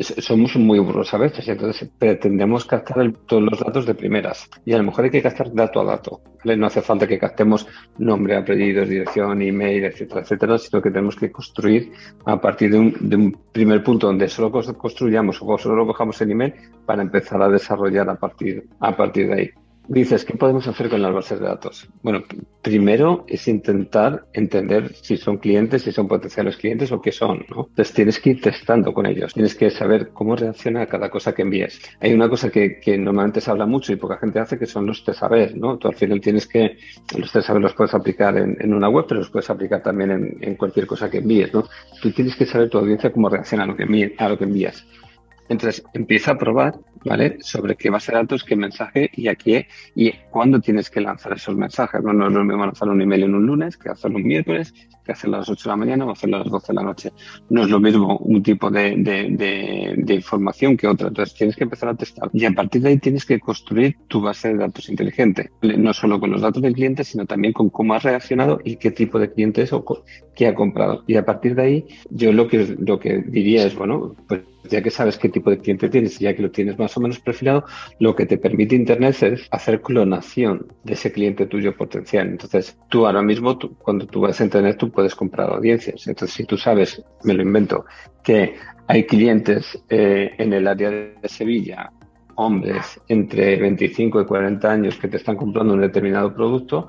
somos muy burros a veces, entonces pretendemos captar todos los datos de primeras y a lo mejor hay que captar dato a dato. No hace falta que captemos nombre, apellidos, dirección, email, etcétera, etcétera, sino que tenemos que construir a partir de un, primer punto donde solo construyamos o solo cojamos el email para empezar a desarrollar a partir, a partir de ahí. Dices, ¿qué podemos hacer con las bases de datos? Bueno, primero es intentar entender si son clientes, si son potenciales clientes o qué son, ¿no? Entonces tienes que ir testando con ellos, tienes que saber cómo reacciona a cada cosa que envíes. Hay una cosa que, normalmente se habla mucho y poca gente hace, que son los test saber, ¿no? Tú al final tienes que, los test saber los puedes aplicar en, una web, pero los puedes aplicar también en, en, cualquier cosa que envíes, ¿no? Tú tienes que saber tu audiencia cómo reacciona a lo que, a lo que envías. Entonces empieza a probar, ¿vale? Sobre qué base de datos, qué mensaje y a qué y cuándo tienes que lanzar esos mensajes. No, no es lo mismo lanzar un email en un lunes que hacerlo un miércoles, que hacerlo a las 8 de la mañana o hacerlo a las 12 de la noche. No es lo mismo un tipo de, de, información que otra. Entonces tienes que empezar a testar y a partir de ahí tienes que construir tu base de datos inteligente. No solo con los datos del cliente, sino también con cómo has reaccionado y qué tipo de cliente es o qué ha comprado. Y a partir de ahí, yo lo que, lo que diría es, bueno, pues ya que sabes qué tipo de cliente tienes ya que lo tienes más o menos perfilado, lo que te permite Internet es hacer clonación de ese cliente tuyo potencial. Entonces, tú ahora mismo, cuando tú vas a Internet, tú puedes comprar audiencias. Entonces, si tú sabes, me lo invento, que hay clientes eh, en el área de Sevilla hombres entre 25 y 40 años que te están comprando un determinado producto,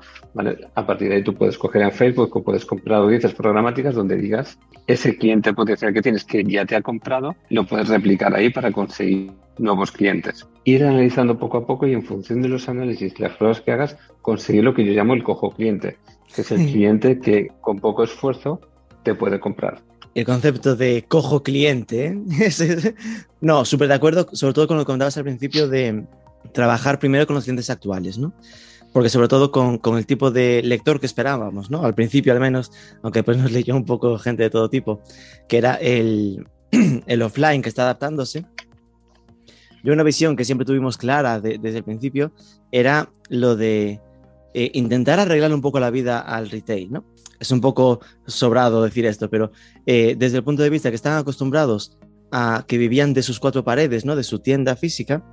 a partir de ahí tú puedes coger en Facebook o puedes comprar audiencias programáticas donde digas ese cliente potencial que tienes que ya te ha comprado, lo puedes replicar ahí para conseguir nuevos clientes. Ir analizando poco a poco y en función de los análisis las pruebas que hagas, conseguir lo que yo llamo el cojo cliente, que es el cliente que con poco esfuerzo te puede comprar el concepto de cojo cliente. <laughs> no, súper de acuerdo, sobre todo con lo que comentabas al principio de trabajar primero con los clientes actuales, ¿no? Porque sobre todo con, con, el tipo de lector que esperábamos, ¿no? Al principio al menos, aunque pues nos leyó un poco gente de todo tipo, que era el, <clears throat> el offline que está adaptándose. Yo una visión que siempre tuvimos clara desde el principio era lo de eh, intentar arreglar un poco la vida al retail, ¿no? Es un poco sobrado decir esto, pero eh, desde el punto de vista que están acostumbrados a que vivían de sus cuatro paredes, ¿no? De su tienda física,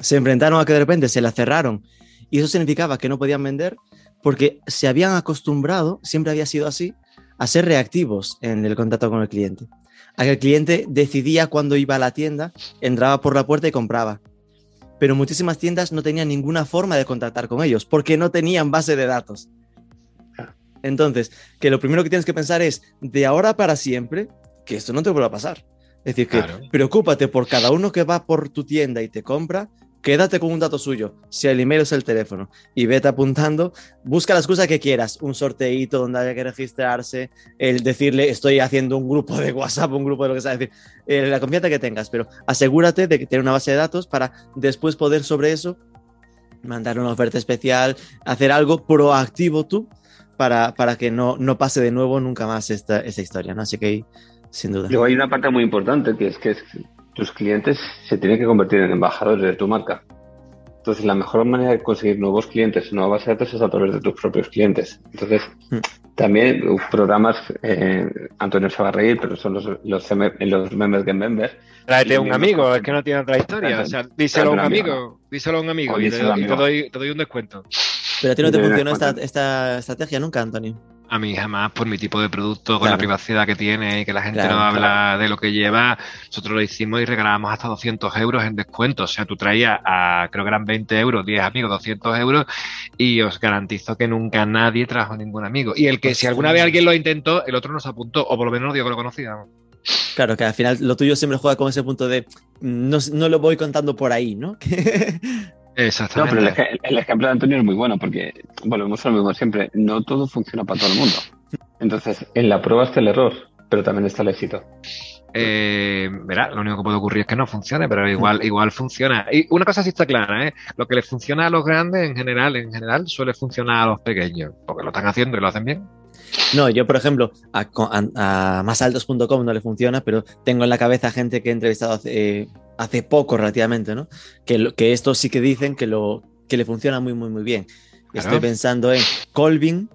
se enfrentaron a que de repente se la cerraron y eso significaba que no podían vender porque se habían acostumbrado, siempre había sido así, a ser reactivos en el contacto con el cliente. A que el cliente decidía cuándo iba a la tienda, entraba por la puerta y compraba pero muchísimas tiendas no tenían ninguna forma de contactar con ellos porque no tenían base de datos. Entonces, que lo primero que tienes que pensar es, de ahora para siempre, que esto no te vuelva a pasar. Es decir, que preocúpate por cada uno que va por tu tienda y te compra, quédate con un dato suyo, si el email es el teléfono, y vete apuntando, busca la excusa que quieras, un sorteito donde haya que registrarse, el decirle estoy haciendo un grupo de WhatsApp, un grupo de lo que sea, es decir, eh, la confianza que tengas, pero asegúrate de que tener una base de datos para después poder sobre eso mandar una oferta especial, hacer algo proactivo tú para, para que no, no pase de nuevo nunca más esta, esta historia, ¿no? Así que sin duda. Luego hay una parte muy importante que es que tus clientes se tienen que convertir en embajadores de tu marca. Entonces, la mejor manera de conseguir nuevos clientes, nuevas base de datos, es a través de tus propios clientes. Entonces, mm. también programas, eh, Antonio se va a reír, pero son los, los, los memes de Member. Tráete un amigo, es que no tiene otra historia. O sea, díselo a un amigo, díselo a un amigo y, te, doy, te, doy, un descuento. Pero a ti no te funcionó esta, esta estrategia nunca, Antonio. A mí jamás, por mi tipo de producto, con la privacidad que tiene y que la gente no habla de lo que lleva, nosotros lo hicimos y regalábamos hasta 200 euros en descuento. O sea, tú traías a, creo que eran 20 euros, 10 amigos, 200 euros, y os garantizo que nunca nadie trajo ningún amigo. Y el que si alguna vez alguien lo intentó, el otro nos apuntó, o por lo menos no digo que lo conocíamos. Claro, que al final lo tuyo siempre juega con ese punto de no, no lo voy contando por ahí, ¿no? <laughs> Exactamente. No, pero el, ejemplo de Antonio es muy bueno porque volvemos a lo mismo siempre. No todo funciona para todo el mundo. Entonces, en la prueba está el error, pero también está el éxito. Eh, verá, lo único que puede ocurrir es que no funcione, pero igual, igual funciona. Y una cosa sí está clara, ¿eh? Lo que le funciona a los grandes en general, en general, suele funcionar a los pequeños, porque lo están haciendo y lo hacen bien. No, yo, por ejemplo, a, a, másaltos.com no le funciona, pero tengo en la cabeza gente que he entrevistado hace, hace poco relativamente, ¿no? Que, que esto sí que dicen que, lo, que le funciona muy, muy, muy bien. Estoy pensando en Colvin,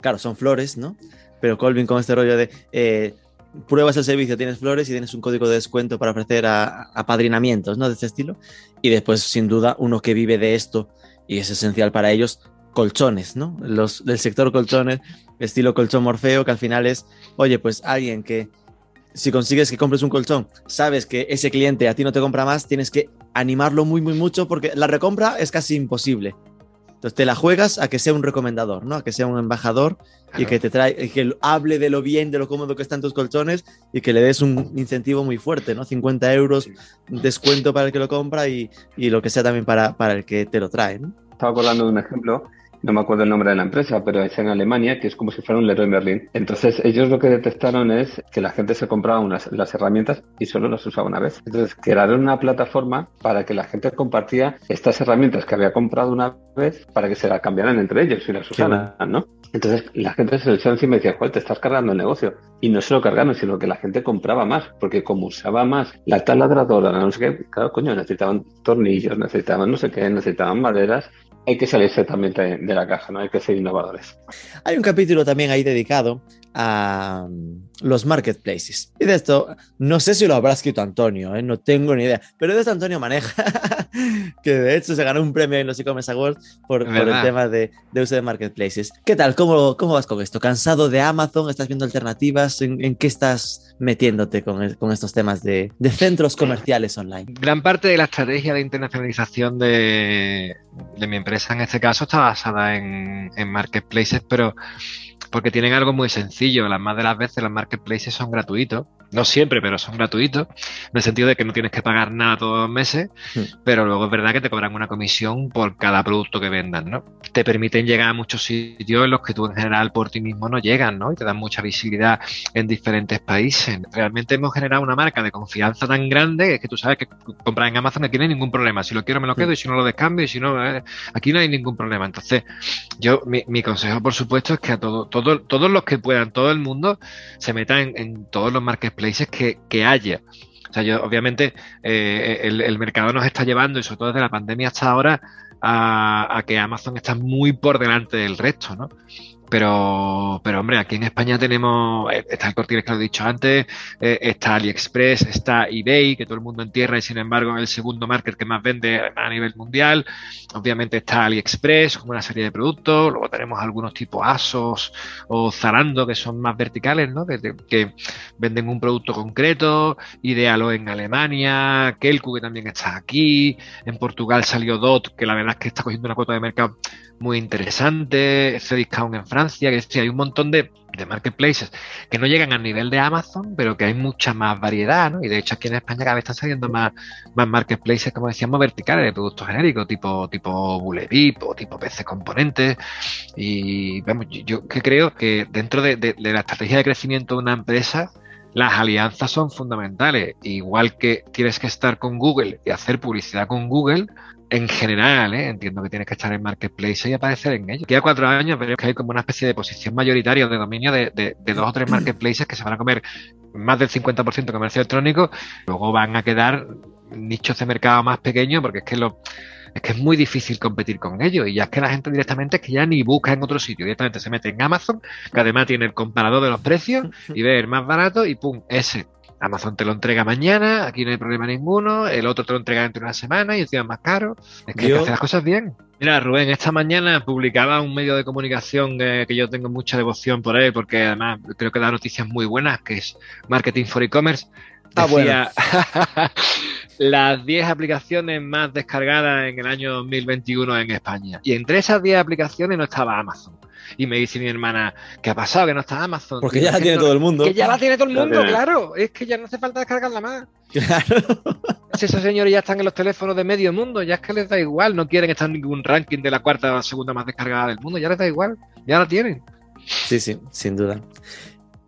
claro, son flores, ¿no? Pero Colvin con este rollo de... Eh, pruebas el servicio, tienes flores y tienes un código de descuento para ofrecer a, apadrinamientos, ¿no? De este estilo. Y después, sin duda, uno que vive de esto y es esencial para ellos, colchones, ¿no? Los del sector colchones, estilo colchón Morfeo, que al final es, oye, pues alguien que si consigues que compres un colchón, sabes que ese cliente a ti no te compra más, tienes que animarlo muy, muy mucho porque la recompra es casi imposible. Entonces te la juegas a que sea un recomendador, ¿no? A que sea un embajador y que te trae, que hable de lo bien, de lo cómodo que están tus colchones y que le des un incentivo muy fuerte, ¿no? 50 euros descuento para el que lo compra y, y lo que sea también para, para el que te lo trae, ¿no? Estaba acordando de un ejemplo no me acuerdo el nombre de la empresa, pero es en Alemania, que es como si fuera un Leroy Merlin. Entonces, ellos lo que detectaron es que la gente se compraba unas, las herramientas y solo las usaba una vez. Entonces, crearon una plataforma para que la gente compartía estas herramientas que había comprado una vez para que se las cambiaran entre ellos y las usaran, ¿no? Entonces, la gente se le echó encima y decía, Joder, te estás cargando el negocio. Y no se lo cargaron, sino que la gente compraba más, porque como usaba más la taladradora, no sé qué, claro, coño, necesitaban tornillos, necesitaban no sé qué, necesitaban maderas hay que salirse también de, la caja, ¿no? Hay que ser innovadores. Hay un capítulo también ahí dedicado a mm, los marketplaces. Y de esto, no sé si lo habrá escrito Antonio, ¿eh? no tengo ni idea, pero de esto Antonio maneja, <laughs> que de hecho se ganó un premio en los e-commerce awards por, el tema de, uso de marketplaces. ¿Qué tal? ¿Cómo, ¿Cómo vas con esto? ¿Cansado de Amazon? ¿Estás viendo alternativas? ¿En, qué estás metiéndote con, con estos temas de, de centros comerciales online? Gran parte de la estrategia de internacionalización de, de mi empresa en este caso está basada en, en marketplaces, pero porque tienen algo muy sencillo. Las más de las veces los marketplaces son gratuitos no siempre, pero son gratuitos, en el sentido de que no tienes que pagar nada todos los meses, hmm. pero luego es verdad que te cobran una comisión por cada producto que vendan, ¿no? Te permiten llegar a muchos sitios en los que tú en general por ti mismo no llegas, ¿no? Y te dan mucha visibilidad en diferentes países. Realmente hemos generado una marca de confianza tan grande que tú sabes que comprar en Amazon no tiene ningún problema. Si lo quiero me lo quedo y si no lo descambio y si no, eh, aquí no hay ningún problema. Entonces, yo, mi, consejo, por supuesto, es que a todo, todo, todos los que puedan, todo el mundo, se metan en, en todos los marketplaces marketplaces que, que haya. O sea, yo, obviamente, eh, el, mercado nos está llevando, y sobre todo desde la pandemia hasta ahora, a, que Amazon está muy por delante del resto, ¿no? Pero, pero hombre, aquí en España tenemos, eh, está el Cortines que lo he dicho antes, eh, está AliExpress, está eBay, que todo el mundo entierra y sin embargo es el segundo market que más vende a nivel mundial. Obviamente está AliExpress como una serie de productos, luego tenemos algunos tipos ASOS o Zalando que son más verticales, ¿no? Que, que venden un producto concreto, Idealo en Alemania, Kelku que también está aquí, en Portugal salió Dot, que la verdad es que está cogiendo una cuota de mercado muy interesante, Cdiscount en Francia, que sí, hay un montón de, marketplaces que no llegan al nivel de Amazon, pero que hay mucha más variedad, ¿no? Y de hecho aquí en España cada vez están saliendo más, más marketplaces, como decíamos, verticales de productos genéricos, tipo, tipo Bulevip o tipo PC Componentes. Y vamos, yo, que creo que dentro de, de la estrategia de crecimiento de una empresa, las alianzas son fundamentales. Igual que tienes que estar con Google y hacer publicidad con Google, en general, ¿eh? entiendo que tienes que estar en marketplace y aparecer en ellos. Queda cuatro años veremos que hay como una especie de posición mayoritaria de dominio de, de, dos o tres marketplaces que se van a comer más del 50% de comercio electrónico, luego van a quedar nichos de mercado más pequeños porque es que lo es que es muy difícil competir con ellos y ya es que la gente directamente es que ya ni busca en otro sitio, directamente se mete en Amazon, que además tiene el comparador de los precios y ve el más barato y pum, ese Amazon te lo entrega mañana, aquí no hay problema ninguno, el otro te lo entrega dentro de una semana y encima es más caro. Es que hay que hacer las cosas bien. Mira, Rubén, esta mañana publicaba un medio de comunicación que yo tengo mucha devoción por él, porque además creo que da noticias muy buenas, que es Marketing for E-Commerce. Ah, Decía <laughs> las 10 aplicaciones más descargadas en el año 2021 en España. Y entre esas 10 aplicaciones no estaba Amazon. Y me dice mi hermana, ¿qué ha pasado? Que no está Amazon. Porque ya la tiene todo el mundo. Que ya la tiene todo el mundo, claro. Es que ya no hace falta descargarla más. Claro. Si esos señores ya están en los teléfonos de medio mundo, ya es que les da igual. No quieren estar en ningún ranking de la cuarta o la segunda más descargada del mundo. Ya les da igual. Ya la tienen. Sí, sí, sin duda.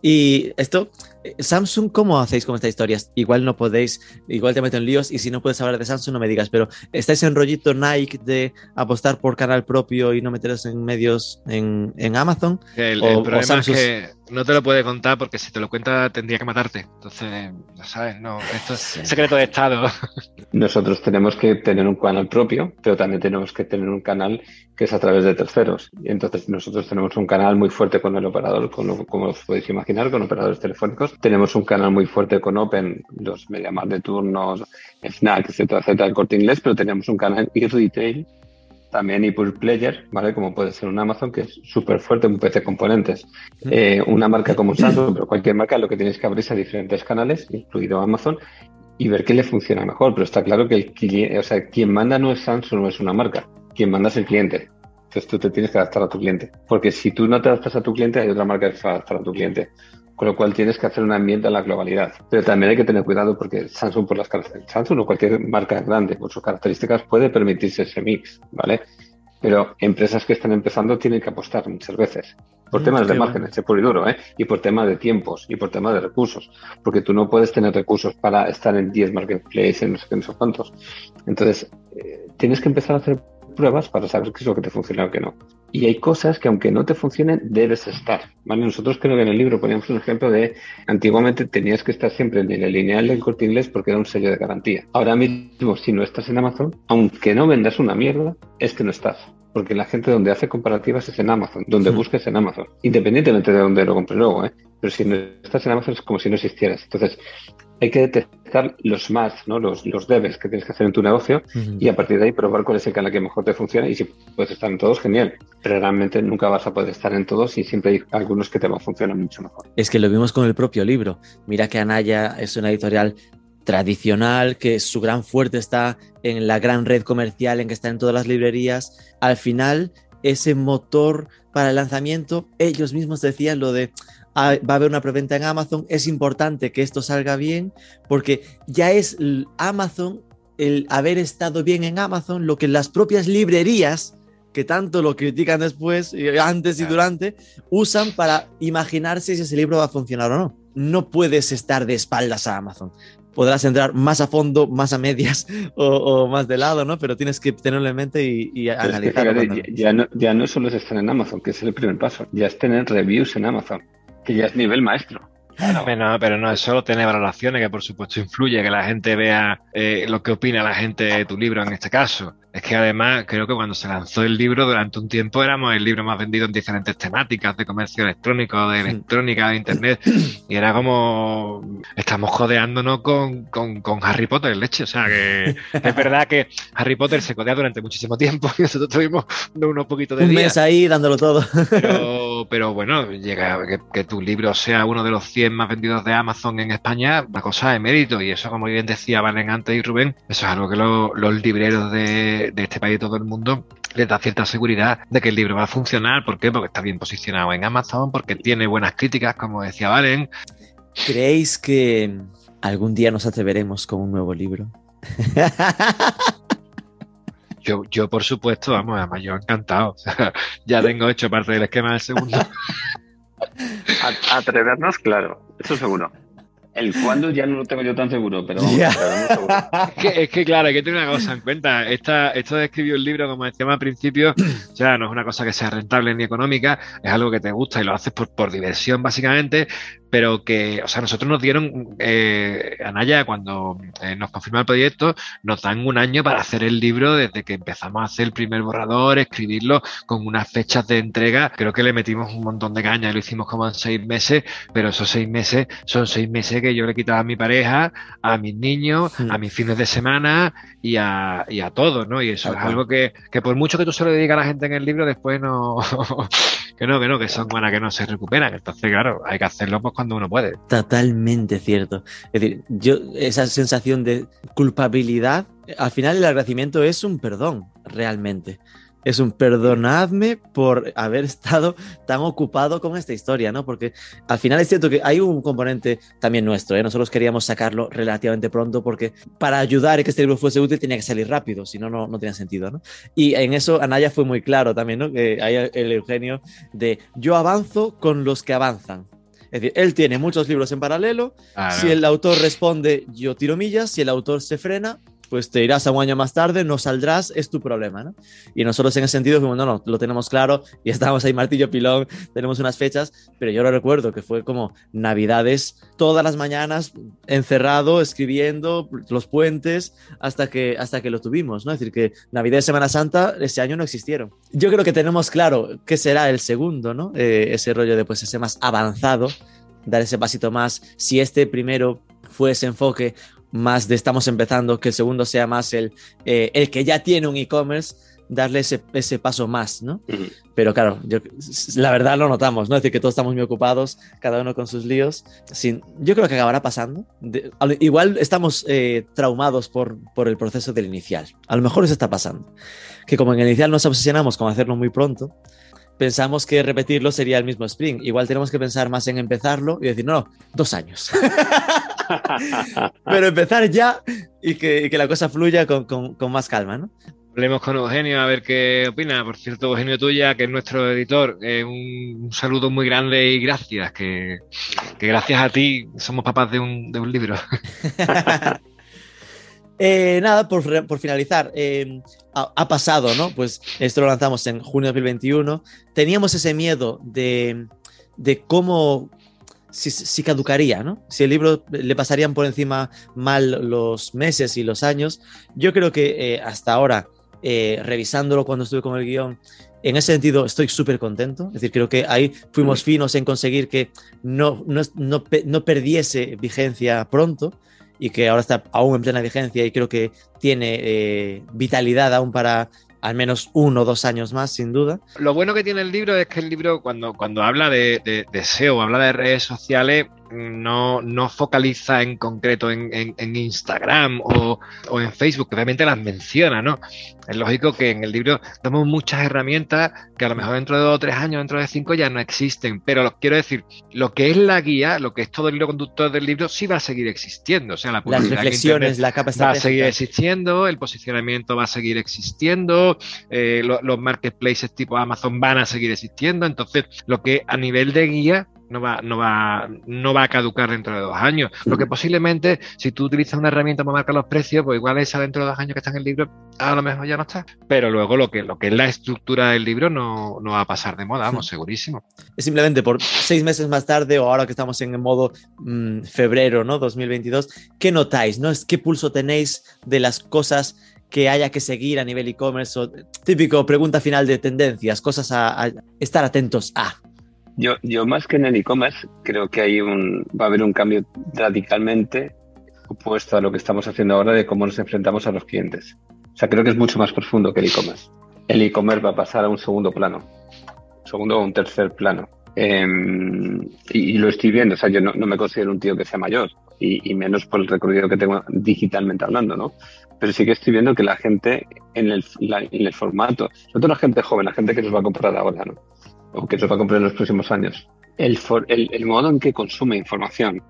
Y esto, Samsung, ¿cómo hacéis con estas historias? Igual no podéis, igual te meto en líos y si no puedes hablar de Samsung no me digas, pero ¿estáis en rollito Nike de apostar por canal propio y no meteros en medios en, Amazon? El, problema es que no te lo puede contar porque si te lo cuenta tendría que matarte. Entonces, ya sabes, no, esto es secreto de Estado. Nosotros tenemos que tener un canal propio, pero también tenemos que tener un canal que es a través de terceros. Y entonces nosotros tenemos un canal muy fuerte con el operador, como os podéis imaginar, con operadores telefónicos nosotros. Tenemos un canal muy fuerte con Open, los MediaMarkt de turnos, Snack, etcétera, etcétera, el corte inglés, pero tenemos un canal e-retail también ePulse Player, ¿vale? Como puede ser un Amazon, que es súper fuerte en PC Componentes. Eh, una marca como Samsung, pero cualquier marca, lo que tienes que abrir es a diferentes canales, incluido Amazon, y ver qué le funciona mejor. Pero está claro que el cliente, o sea, quien manda no es Samsung, no es una marca. Quien manda es el cliente. Entonces tú te tienes que adaptar a tu cliente. Porque si tú no te adaptas a tu cliente, hay otra marca que se va a adaptar a tu cliente con lo cual tienes que hacer un ambiente en la globalidad. Pero también hay que tener cuidado porque Samsung, por las características, Samsung o cualquier marca grande, por sus características, puede permitirse ese mix, ¿vale? Pero empresas que están empezando tienen que apostar muchas veces por mm, temas de márgenes, de puro y duro, ¿eh? y por temas de tiempos y por temas de recursos, porque tú no puedes tener recursos para estar en 10 marketplaces, en no sé qué, no sé cuántos. Entonces, eh, tienes que empezar a hacer pruebas para saber qué es lo que te funciona o qué no. Y hay cosas que aunque no te funcionen, debes estar. ¿vale? Nosotros creo que en el libro poníamos un ejemplo de antiguamente tenías que estar siempre en el lineal del corte inglés porque era un sello de garantía. Ahora mismo, si no estás en Amazon, aunque no vendas una mierda, es que no estás. Porque la gente donde hace comparativas es en Amazon, donde busques en Amazon, independientemente de dónde lo compre luego. ¿eh? Pero si no estás en Amazon es como si no existieras. Entonces, hay que detectar los más, ¿no? los, los debes que tienes que hacer en tu negocio y a partir de ahí probar cuál es el canal que mejor te funciona y si puedes estar en todos, genial. Pero realmente nunca vas a poder estar en todos y siempre hay algunos que te van a funcionar mucho mejor. Es que lo vimos con el propio libro. Mira que Anaya es una editorial tradicional, que su gran fuerte está en la gran red comercial, en que está en todas las librerías. Al final, ese motor para el lanzamiento, ellos mismos decían lo de va a haber una preventa en Amazon, es importante que esto salga bien porque ya es Amazon, el haber estado bien en Amazon, lo que las propias librerías que tanto lo critican después, antes y durante, usan para imaginarse si ese libro va a funcionar o no. No puedes estar de espaldas a Amazon. Podrás entrar más a fondo, más a medias <laughs> o, más de lado, ¿no? Pero tienes que tenerlo en mente y, analizarlo. ya, no, ya no solo es estar en Amazon, que es el primer paso, ya es tener reviews en Amazon que ya es nivel maestro. Pero, pero no es solo tener valoraciones, que por supuesto influye, que la gente vea eh, lo que opina la gente de tu libro en este caso. Es que además creo que cuando se lanzó el libro durante un tiempo éramos el libro más vendido en diferentes temáticas de comercio electrónico, de electrónica, de internet. Y era como estamos jodeándonos con, con, con Harry Potter, leche. O sea que <laughs> es verdad que Harry Potter se codea durante muchísimo tiempo <laughs> y nosotros tuvimos unos poquitos de Un mes ahí dándolo todo. Pero, pero bueno, llega que, que, tu libro sea uno de los 100 más vendidos de Amazon en España, una cosa de mérito. Y eso, como bien decía Valen antes y Rubén, eso es algo que los libreros de de, este país y todo el mundo les da cierta seguridad de que el libro va a funcionar. ¿Por qué? Porque está bien posicionado en Amazon, porque tiene buenas críticas, como decía Valen. ¿Creéis que algún día nos atreveremos con un nuevo libro? <laughs> Yo, yo, por supuesto, vamos, además yo encantado. <laughs> ya tengo hecho parte del esquema del segundo. <laughs> Atrevernos, claro, eso seguro. El cuándo ya no lo tengo yo tan seguro, pero, <laughs> Es, que, claro, hay que tener una cosa en cuenta. Esta, esto de escribir un libro, como decíamos al principio, <clears throat> ya no es una cosa que sea rentable ni económica, es algo que te gusta y lo haces por, por diversión, básicamente, pero que, o sea, nosotros nos dieron, eh, Anaya, cuando eh, nos confirmó el proyecto, nos dan un año para hacer el libro desde que empezamos a hacer el primer borrador, escribirlo con unas fechas de entrega. Creo que le metimos un montón de caña lo hicimos como en seis meses, pero esos seis meses son seis meses que yo le quitaba a mi pareja, a mis niños, a mis fines de semana y a, y a todos, ¿no? Y eso es algo que, que por mucho que tú se lo dediques a la gente en el libro, después no, <laughs> que no, que no, que son buenas que no se recuperan. Entonces, claro, hay que hacerlo pues cuando uno puede. Totalmente cierto. Es decir, yo, esa sensación de culpabilidad, al final el agradecimiento es un perdón, realmente es un perdonadme por haber estado tan ocupado con esta historia, ¿no? Porque al final es cierto que hay un componente también nuestro, ¿eh? Nosotros queríamos sacarlo relativamente pronto porque para ayudar a que este libro fuese útil tenía que salir rápido, si no, no tenía sentido, ¿no? Y en eso Anaya fue muy claro también, ¿no? Que hay el Eugenio de yo avanzo con los que avanzan. Es decir, él tiene muchos libros en paralelo. Si el autor responde, yo tiro millas. Si el autor se frena, pues te irás a un año más tarde, no saldrás, es tu problema, ¿no? Y nosotros en ese sentido, como, no, no, lo tenemos claro <laughs> y estábamos ahí martillo pilón, tenemos unas fechas, pero yo lo recuerdo que fue como navidades todas las mañanas encerrado, escribiendo los puentes hasta que, hasta que lo tuvimos, ¿no? Es decir, que Navidad Semana Santa ese año no existieron. Yo creo que tenemos claro qué será el segundo, ¿no? Eh, ese rollo de pues ese más avanzado dar ese pasito más. Si este primero fue ese enfoque más de estamos empezando, que el segundo sea más el, eh, el que ya tiene un e-commerce, darle ese, ese, paso más, ¿no? Uh -huh. Pero claro, yo, la verdad lo notamos, ¿no? Es decir, que todos estamos muy ocupados, cada uno con sus líos. Sin, yo creo que acabará pasando. De, igual estamos eh, traumados por, por el proceso del inicial. A lo mejor eso está pasando. Que como en el inicial nos obsesionamos con hacerlo muy pronto, pensamos que repetirlo sería el mismo sprint. Igual tenemos que pensar más en empezarlo y decir, no, no, dos años. <laughs> Pero empezar ya y que, y que, la cosa fluya con, con, con más calma, ¿no? Hablemos con Eugenio a ver qué opina. Por cierto, Eugenio Tuya, que es nuestro editor, eh, un, un, saludo muy grande y gracias, que, que gracias a ti somos papás de un, de un libro. <laughs> <laughs> eh, nada, por, por finalizar, eh, ha, ha, pasado, ¿no? Pues esto lo lanzamos en junio de 2021. Teníamos ese miedo de, de cómo, si, si, caducaría, ¿no? Si el libro le pasarían por encima mal los meses y los años. Yo creo que eh, hasta ahora eh, revisándolo cuando estuve con el guion. En ese sentido, estoy súper contento. Es decir, creo que ahí fuimos finos en conseguir que no, no, no, no, perdiese vigencia pronto y que ahora está aún en plena vigencia y creo que tiene eh, vitalidad aún para al menos uno o dos años más, sin duda. Lo bueno que tiene el libro es que el libro, cuando, cuando habla de, de, de SEO, habla de redes sociales, no, no focaliza en concreto en, en, en Instagram o, o, en Facebook, realmente las menciona, ¿no? Es lógico que en el libro damos muchas herramientas que a lo mejor dentro de dos o tres años, dentro de cinco ya no existen, pero lo, quiero decir, lo que es la guía, lo que es todo el hilo conductor del libro, sí va a seguir existiendo. O sea, la las reflexiones, la capa va a seguir existiendo, el posicionamiento va a seguir existiendo, eh, lo, los marketplaces tipo Amazon van a seguir existiendo, entonces lo que a nivel de guía no va, no va, no va a caducar dentro de dos años. Lo que posiblemente, si tú utilizas una herramienta para marcar los precios, pues igual esa dentro de dos años que está en el libro, a lo mejor ya no está. Pero luego lo que, lo que es la estructura del libro no, no va a pasar de moda, vamos, segurísimo. Es simplemente por seis meses más tarde o ahora que estamos en el modo mmm, febrero, ¿no? 2022, ¿qué notáis? ¿no? ¿Qué pulso tenéis de las cosas que haya que seguir a nivel e-commerce? Típico pregunta final de tendencias, cosas a, a estar atentos a. Yo, yo más que en el e-commerce, creo que hay un, va a haber un cambio radicalmente opuesto a lo que estamos haciendo ahora de cómo nos enfrentamos a los clientes. O sea, creo que es mucho más profundo que el e-commerce. El e-commerce va a pasar a un segundo plano, segundo o un tercer plano. Eh, y, lo estoy viendo, o sea, yo no, me considero un tío que sea mayor, y, menos por el recorrido que tengo digitalmente hablando, ¿no? Pero sí que estoy viendo que la gente en el, en el formato, sobre todo la gente joven, la gente que nos va a comprar ahora, ¿no? O que se va a comprar en los próximos años. El, modo en que consume información,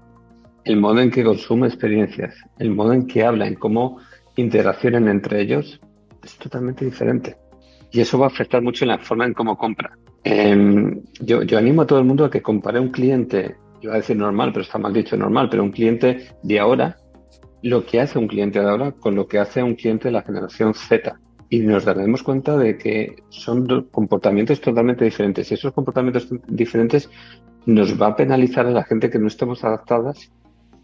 el modo en que consume experiencias, el modo en que habla, en cómo interaccionan entre ellos, es totalmente diferente. Y eso va a afectar mucho en la forma en cómo compra. Eh, yo, yo animo a todo el mundo a que compare un cliente, yo voy a decir normal, pero está mal dicho normal, pero un cliente de ahora, lo que hace un cliente de ahora con lo que hace un cliente de la generación Z y nos daremos cuenta de que son comportamientos totalmente diferentes. Y esos comportamientos diferentes nos va a penalizar a la gente que no estamos adaptadas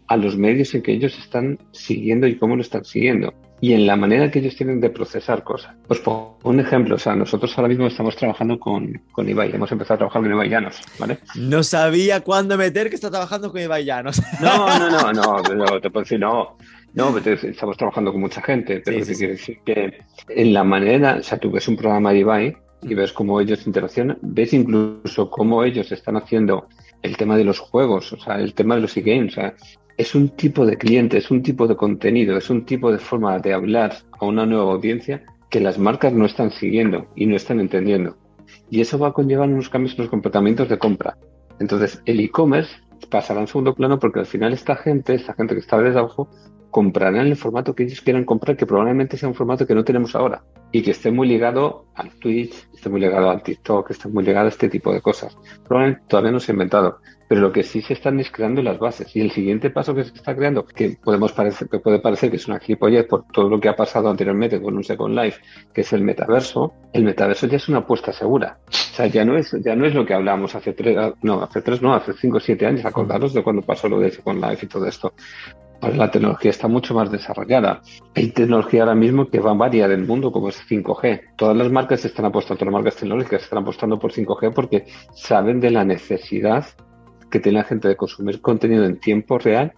a los medios en que ellos están siguiendo y cómo lo están siguiendo. Y en la manera que ellos tienen de procesar cosas. Pues por un ejemplo, o sea, nosotros ahora mismo estamos trabajando con, con Ibai, hemos empezado a trabajar con Ibai Llanos, ¿vale? No sabía cuándo meter que está trabajando con Ibai Llanos. No, no, no, no, <laughs> no te puedo decir, no, no, estamos trabajando con mucha gente, pero sí, sí, quiere decir que en la manera, o sea, tú ves un programa de Ibai y ves cómo ellos interaccionan, ves incluso cómo ellos están haciendo el tema de los juegos, o sea, el tema de los e-games, o sea, es un tipo de cliente, es un tipo de contenido, es un tipo de forma de hablar a una nueva audiencia que las marcas no están siguiendo y no están entendiendo. Y eso va a conllevar unos cambios en los comportamientos de compra. Entonces, el e-commerce pasará en segundo plano porque al final esta gente, esta gente que está desde abajo, comprarán el formato que ellos quieran comprar, que probablemente sea un formato que no tenemos ahora y que esté muy ligado al Twitch, esté muy ligado al TikTok, esté muy ligado a este tipo de cosas. Probablemente todavía no se ha inventado, pero lo que sí se están es creando las bases. Y el siguiente paso que se está creando, que podemos parecer, que puede parecer que es una gilipollez por todo lo que ha pasado anteriormente con un Second Life, que es el metaverso, el metaverso ya es una apuesta segura. O sea, ya no es, ya no es lo que hablábamos hace tres, no, hace tres, no, hace cinco o siete años, acordaros de cuando pasó lo de Second Life y todo esto. Ahora la tecnología está mucho más desarrollada. Hay tecnología ahora mismo que va a variar el mundo, como es 5G. Todas las marcas están apostando, todas las marcas tecnológicas están apostando por 5G porque saben de la necesidad que tiene la gente de consumir contenido en tiempo real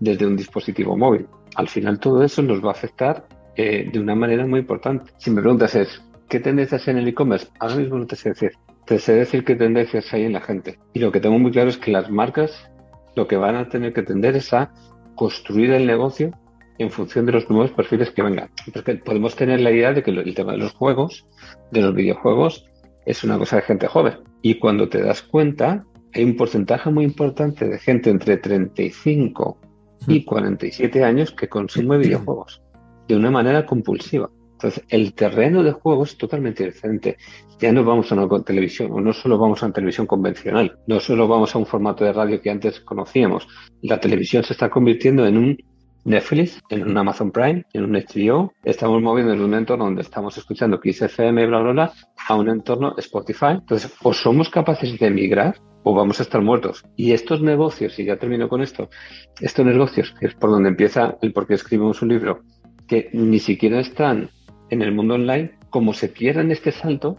desde un dispositivo móvil. Al final todo eso nos va a afectar eh, de una manera muy importante. Si me preguntas es, ¿qué tendencias en el e-commerce? Ahora mismo no te sé decir. Te sé decir qué tendencias hay en la gente. Y lo que tengo muy claro es que las marcas lo que van a tener que tender es a construir el negocio en función de los nuevos perfiles que vengan. Porque podemos tener la idea de que el tema de los juegos, de los videojuegos, es una cosa de gente joven. Y cuando te das cuenta, hay un porcentaje muy importante de gente entre 35 y 47 años que consume <clears throat> videojuegos de una manera compulsiva. Entonces, el terreno de juego es totalmente diferente. Ya no vamos a una televisión, o no solo vamos a una televisión convencional, no solo vamos a un formato de radio que antes conocíamos. La televisión se está convirtiendo en un Netflix, en un Amazon Prime, en un HBO. Estamos moviendo en un entorno donde estamos escuchando XFM, bla, bla, bla, a un entorno Spotify. Entonces, o somos capaces de migrar o vamos a estar muertos. Y estos negocios, y ya termino con esto, estos negocios, que es por donde empieza el por qué escribimos un libro, que ni siquiera están en el mundo online, como se pierdan este salto,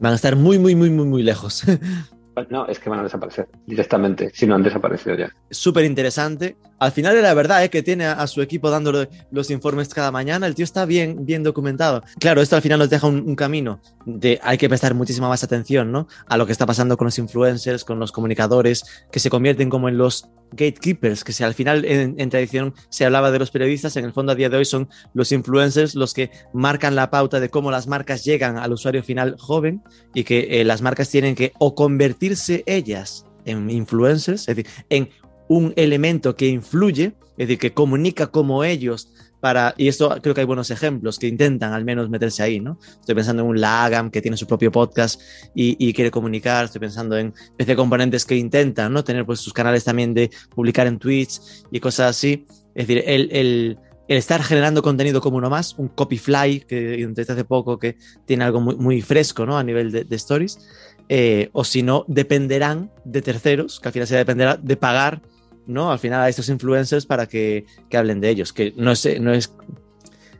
van a estar muy, muy, muy, muy, muy lejos. <laughs> No, es que van a desaparecer directamente, si no han desaparecido ya. Súper interesante. Al final de la verdad es que tiene a, su equipo dándole los informes cada mañana. El tío está bien, bien documentado. Claro, esto al final nos deja un, camino de hay que prestar muchísima más atención ¿no? a lo que está pasando con los influencers, con los comunicadores, que se convierten como en los gatekeepers, que si al final en, tradición se hablaba de los periodistas, en el fondo a día de hoy son los influencers los que marcan la pauta de cómo las marcas llegan al usuario final joven y que eh, las marcas tienen que o convertirse ellas en influencers, es decir, en un elemento que influye, es decir, que comunica como ellos para, y esto creo que hay buenos ejemplos que intentan al menos meterse ahí, ¿no? Estoy pensando en un Lagam que tiene su propio podcast y, quiere comunicar, estoy pensando en PC Componentes que intentan, ¿no? Tener pues sus canales también de publicar en Twitch y cosas así. Es decir, el, el, estar generando contenido como uno más, un Copyfly que intenté hace poco que tiene algo muy, fresco, ¿no? A nivel de, de stories. Eh, o si no, dependerán de terceros, que al final se dependerá de pagar ¿no? Al final a estos influencers para que, hablen de ellos, que no es, no es,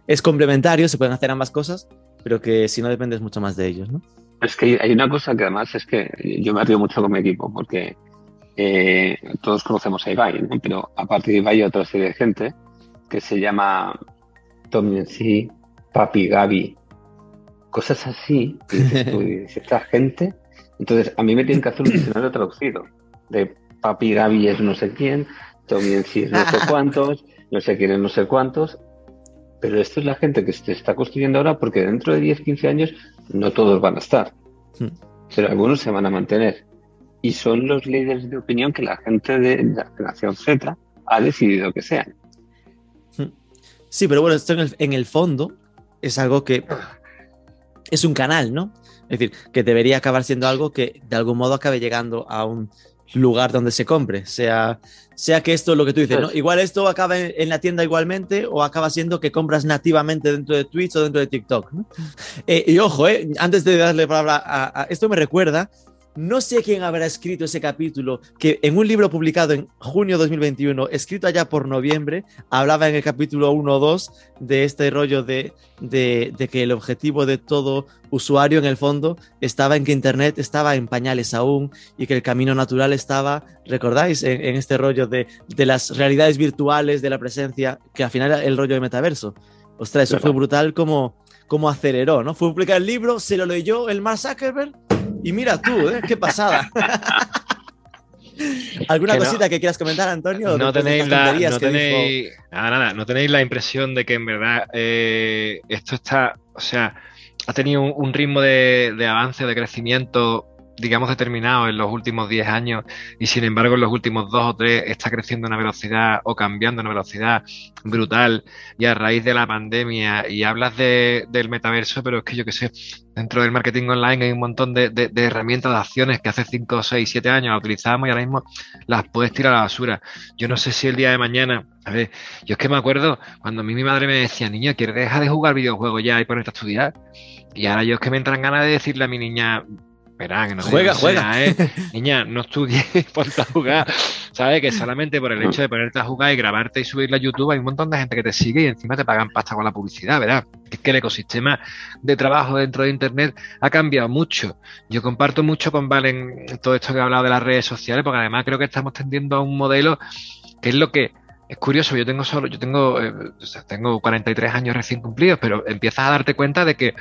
es complementario, se pueden hacer ambas cosas, pero que si no dependes mucho más de ellos, ¿no? Es que hay una cosa que además es que yo me río mucho con mi equipo, porque eh, todos conocemos a Ibai, pero aparte de Ibai hay otra serie de gente que se llama Tommy C, Papi Gaby, cosas así, y dices esta gente, entonces a mí me tienen que hacer un diccionario traducido de papi Gaby es no sé quién, Tommy en sí es no sé <laughs> cuántos, no sé quién es no sé cuántos. Pero esto es la gente que se está construyendo ahora porque dentro de 10, 15 años no todos van a estar. Pero algunos se van a mantener. Y son los líderes de opinión que la gente de la generación Z ha decidido que sean. Sí, pero bueno, esto en el, en el fondo es algo que es un canal, ¿no? Es decir, que debería acabar siendo algo que de algún modo acabe llegando a un lugar donde se compre, sea, sea que esto es lo que tú dices, ¿no? Igual esto acaba en, la tienda igualmente o acaba siendo que compras nativamente dentro de Twitch o dentro de TikTok, ¿no? Eh, y ojo, eh, antes de darle palabra a, a, esto me recuerda no sé quién habrá escrito ese capítulo, que en un libro publicado en junio de 2021, escrito allá por noviembre, hablaba en el capítulo 1 o 2 de este rollo de, de, que el objetivo de todo usuario en el fondo estaba en que Internet estaba en pañales aún y que el camino natural estaba, ¿recordáis? En, este rollo de, de, las realidades virtuales, de la presencia, que al final era el rollo de metaverso. Ostras, eso fue brutal como, como aceleró, ¿no? Fue publicar el libro, se lo leyó el Mark Zuckerberg y mira tú, ¿eh? qué pasada. <laughs> ¿Alguna cosita que quieras comentar, Antonio? No tenéis, la, no, tenéis nada, nada, no tenéis la impresión de que en verdad eh, esto está, o sea, ha tenido un, ritmo de, de, avance, de crecimiento digamos, determinado en los últimos 10 años y sin embargo en los últimos 2 o 3 está creciendo una velocidad o cambiando una velocidad brutal y a raíz de la pandemia y hablas de, del metaverso, pero es que yo que sé, dentro del marketing online hay un montón de, de, herramientas, de acciones que hace 5, 6, 7 años utilizábamos y ahora mismo las puedes tirar a la basura. Yo no sé si el día de mañana, a ver, yo es que me acuerdo cuando a mí mi madre me decía, niña, ¿quieres dejar de jugar videojuegos ya y ponerte a estudiar? Y ahora yo es que me entran ganas de decirle a mi niña, Espera, que no juega, juega. ¿eh? Niña, no estudies, <laughs> ponte jugar. ¿sabes? Que solamente por el hecho de ponerte a jugar y grabarte y subirlo a YouTube hay un montón de gente que te sigue y encima te pagan pasta con la publicidad, ¿verdad? Es que el ecosistema de trabajo dentro de Internet ha cambiado mucho. Yo comparto mucho con Valen todo esto que he hablado de las redes sociales, porque además creo que estamos tendiendo a un modelo que es lo que es curioso, yo tengo solo, yo tengo, eh, tengo 43 años recién cumplidos, pero empiezas a darte cuenta de que,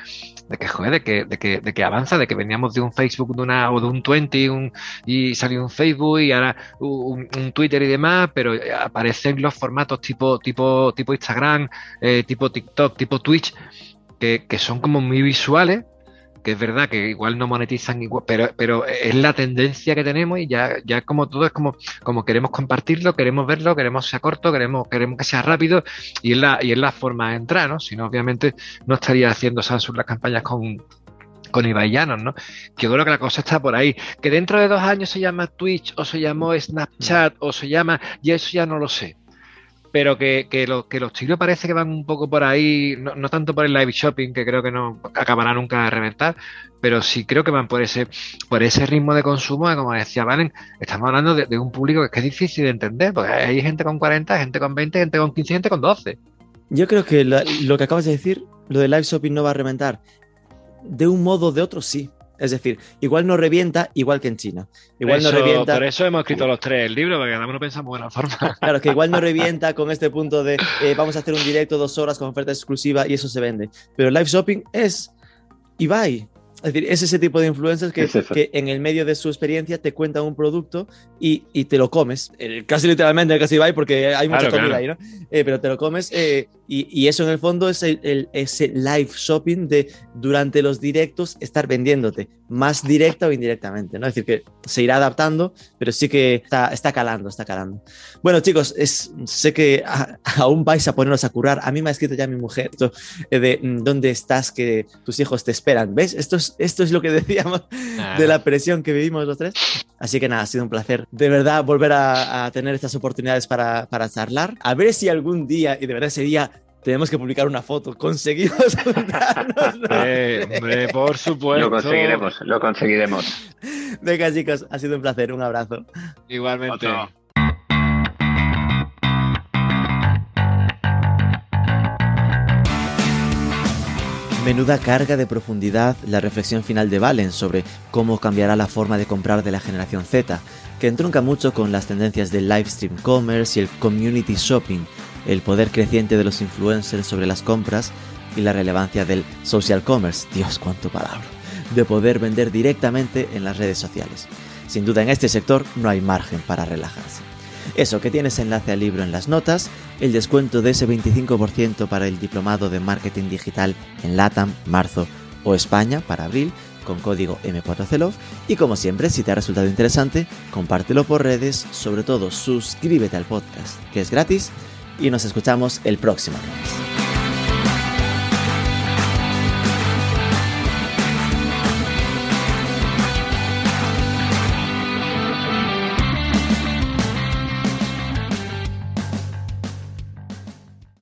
de que, joder, de que, de que, de que avanza, de que veníamos de un Facebook de una, o de un 20 un, y salió un Facebook y ahora un, Twitter y demás, pero aparecen los formatos tipo, tipo, tipo Instagram, eh, tipo TikTok, tipo Twitch, que son como muy visuales que es verdad que igual no monetizan igual, pero, pero es la tendencia que tenemos y ya, ya como todo es como, como queremos compartirlo, queremos verlo, queremos que sea corto, queremos, queremos que sea rápido y es la, y es la forma de entrar, ¿no? Si no, obviamente no estaría haciendo Samsung las campañas con, con Ibaillanos, ¿no? Que yo creo que la cosa está por ahí. Que dentro de dos años se llama Twitch o se llamó Snapchat o se llama, y eso ya no lo sé pero que, que, los chinos parece que van un poco por ahí, no, tanto por el live shopping, que creo que no acabará nunca de reventar, pero sí creo que van por ese, por ese ritmo de consumo, como decía Valen, estamos hablando de, un público que es difícil de entender, porque hay gente con 40, gente con 20, gente con 15, gente con 12. Yo creo que lo que acabas de decir, lo de live shopping no va a reventar. De un modo o de otro, sí. Es decir, igual no revienta igual que en China. Igual no revienta. Por eso hemos escrito los tres el libro, porque cada uno pensamos de la forma. <laughs> Claro, que igual no <laughs> revienta con este punto de eh, vamos a hacer un directo dos horas con oferta exclusiva y eso se vende. Pero live shopping es Ibai. Es decir, es ese tipo de influencers que, que, en el medio de su experiencia te cuentan un producto y, y te lo comes. Casi literalmente, casi Ibai, porque hay mucha comida ahí, ¿no? Eh, pero te lo comes eh, y, eso en el fondo es el, ese live shopping de durante los directos estar vendiéndote, más directa o indirectamente, ¿no? Es decir, que se irá adaptando, pero sí que está, está calando, está calando. Bueno, chicos, es, sé que aún vais a poneros a curar. A mí me ha escrito ya mi mujer esto, eh, de mm, dónde estás, que tus hijos te esperan. ¿Ves? Esto es, esto es lo que <laughs> decíamos de la presión que vivimos los tres. Así que nada, ha sido un placer de verdad volver a, tener estas oportunidades para, para charlar. A ver si algún día, y de verdad sería tenemos que publicar una foto. <laughs> Conseguimos juntarnos. hombre, por supuesto. Lo conseguiremos, lo conseguiremos. Venga, chicos, ha sido un placer. Un abrazo. Igualmente. Menuda carga de profundidad la reflexión final de Valen sobre cómo cambiará la forma de comprar de la generación Z, que entronca mucho con las tendencias del live stream commerce y el community shopping, el poder creciente de los influencers sobre las compras y la relevancia del social commerce, Dios cuánto palabra, de poder vender directamente en las redes sociales. Sin duda en este sector no hay margen para relajarse. Eso, que tienes enlace al libro en las notas, el descuento de ese 25% para el diplomado de marketing digital en LATAM, marzo o España para abril, con código M4CELOV y como siempre, si te ha resultado interesante, compártelo por redes, sobre todo suscríbete al podcast, que es gratis y nos escuchamos el próximo lunes.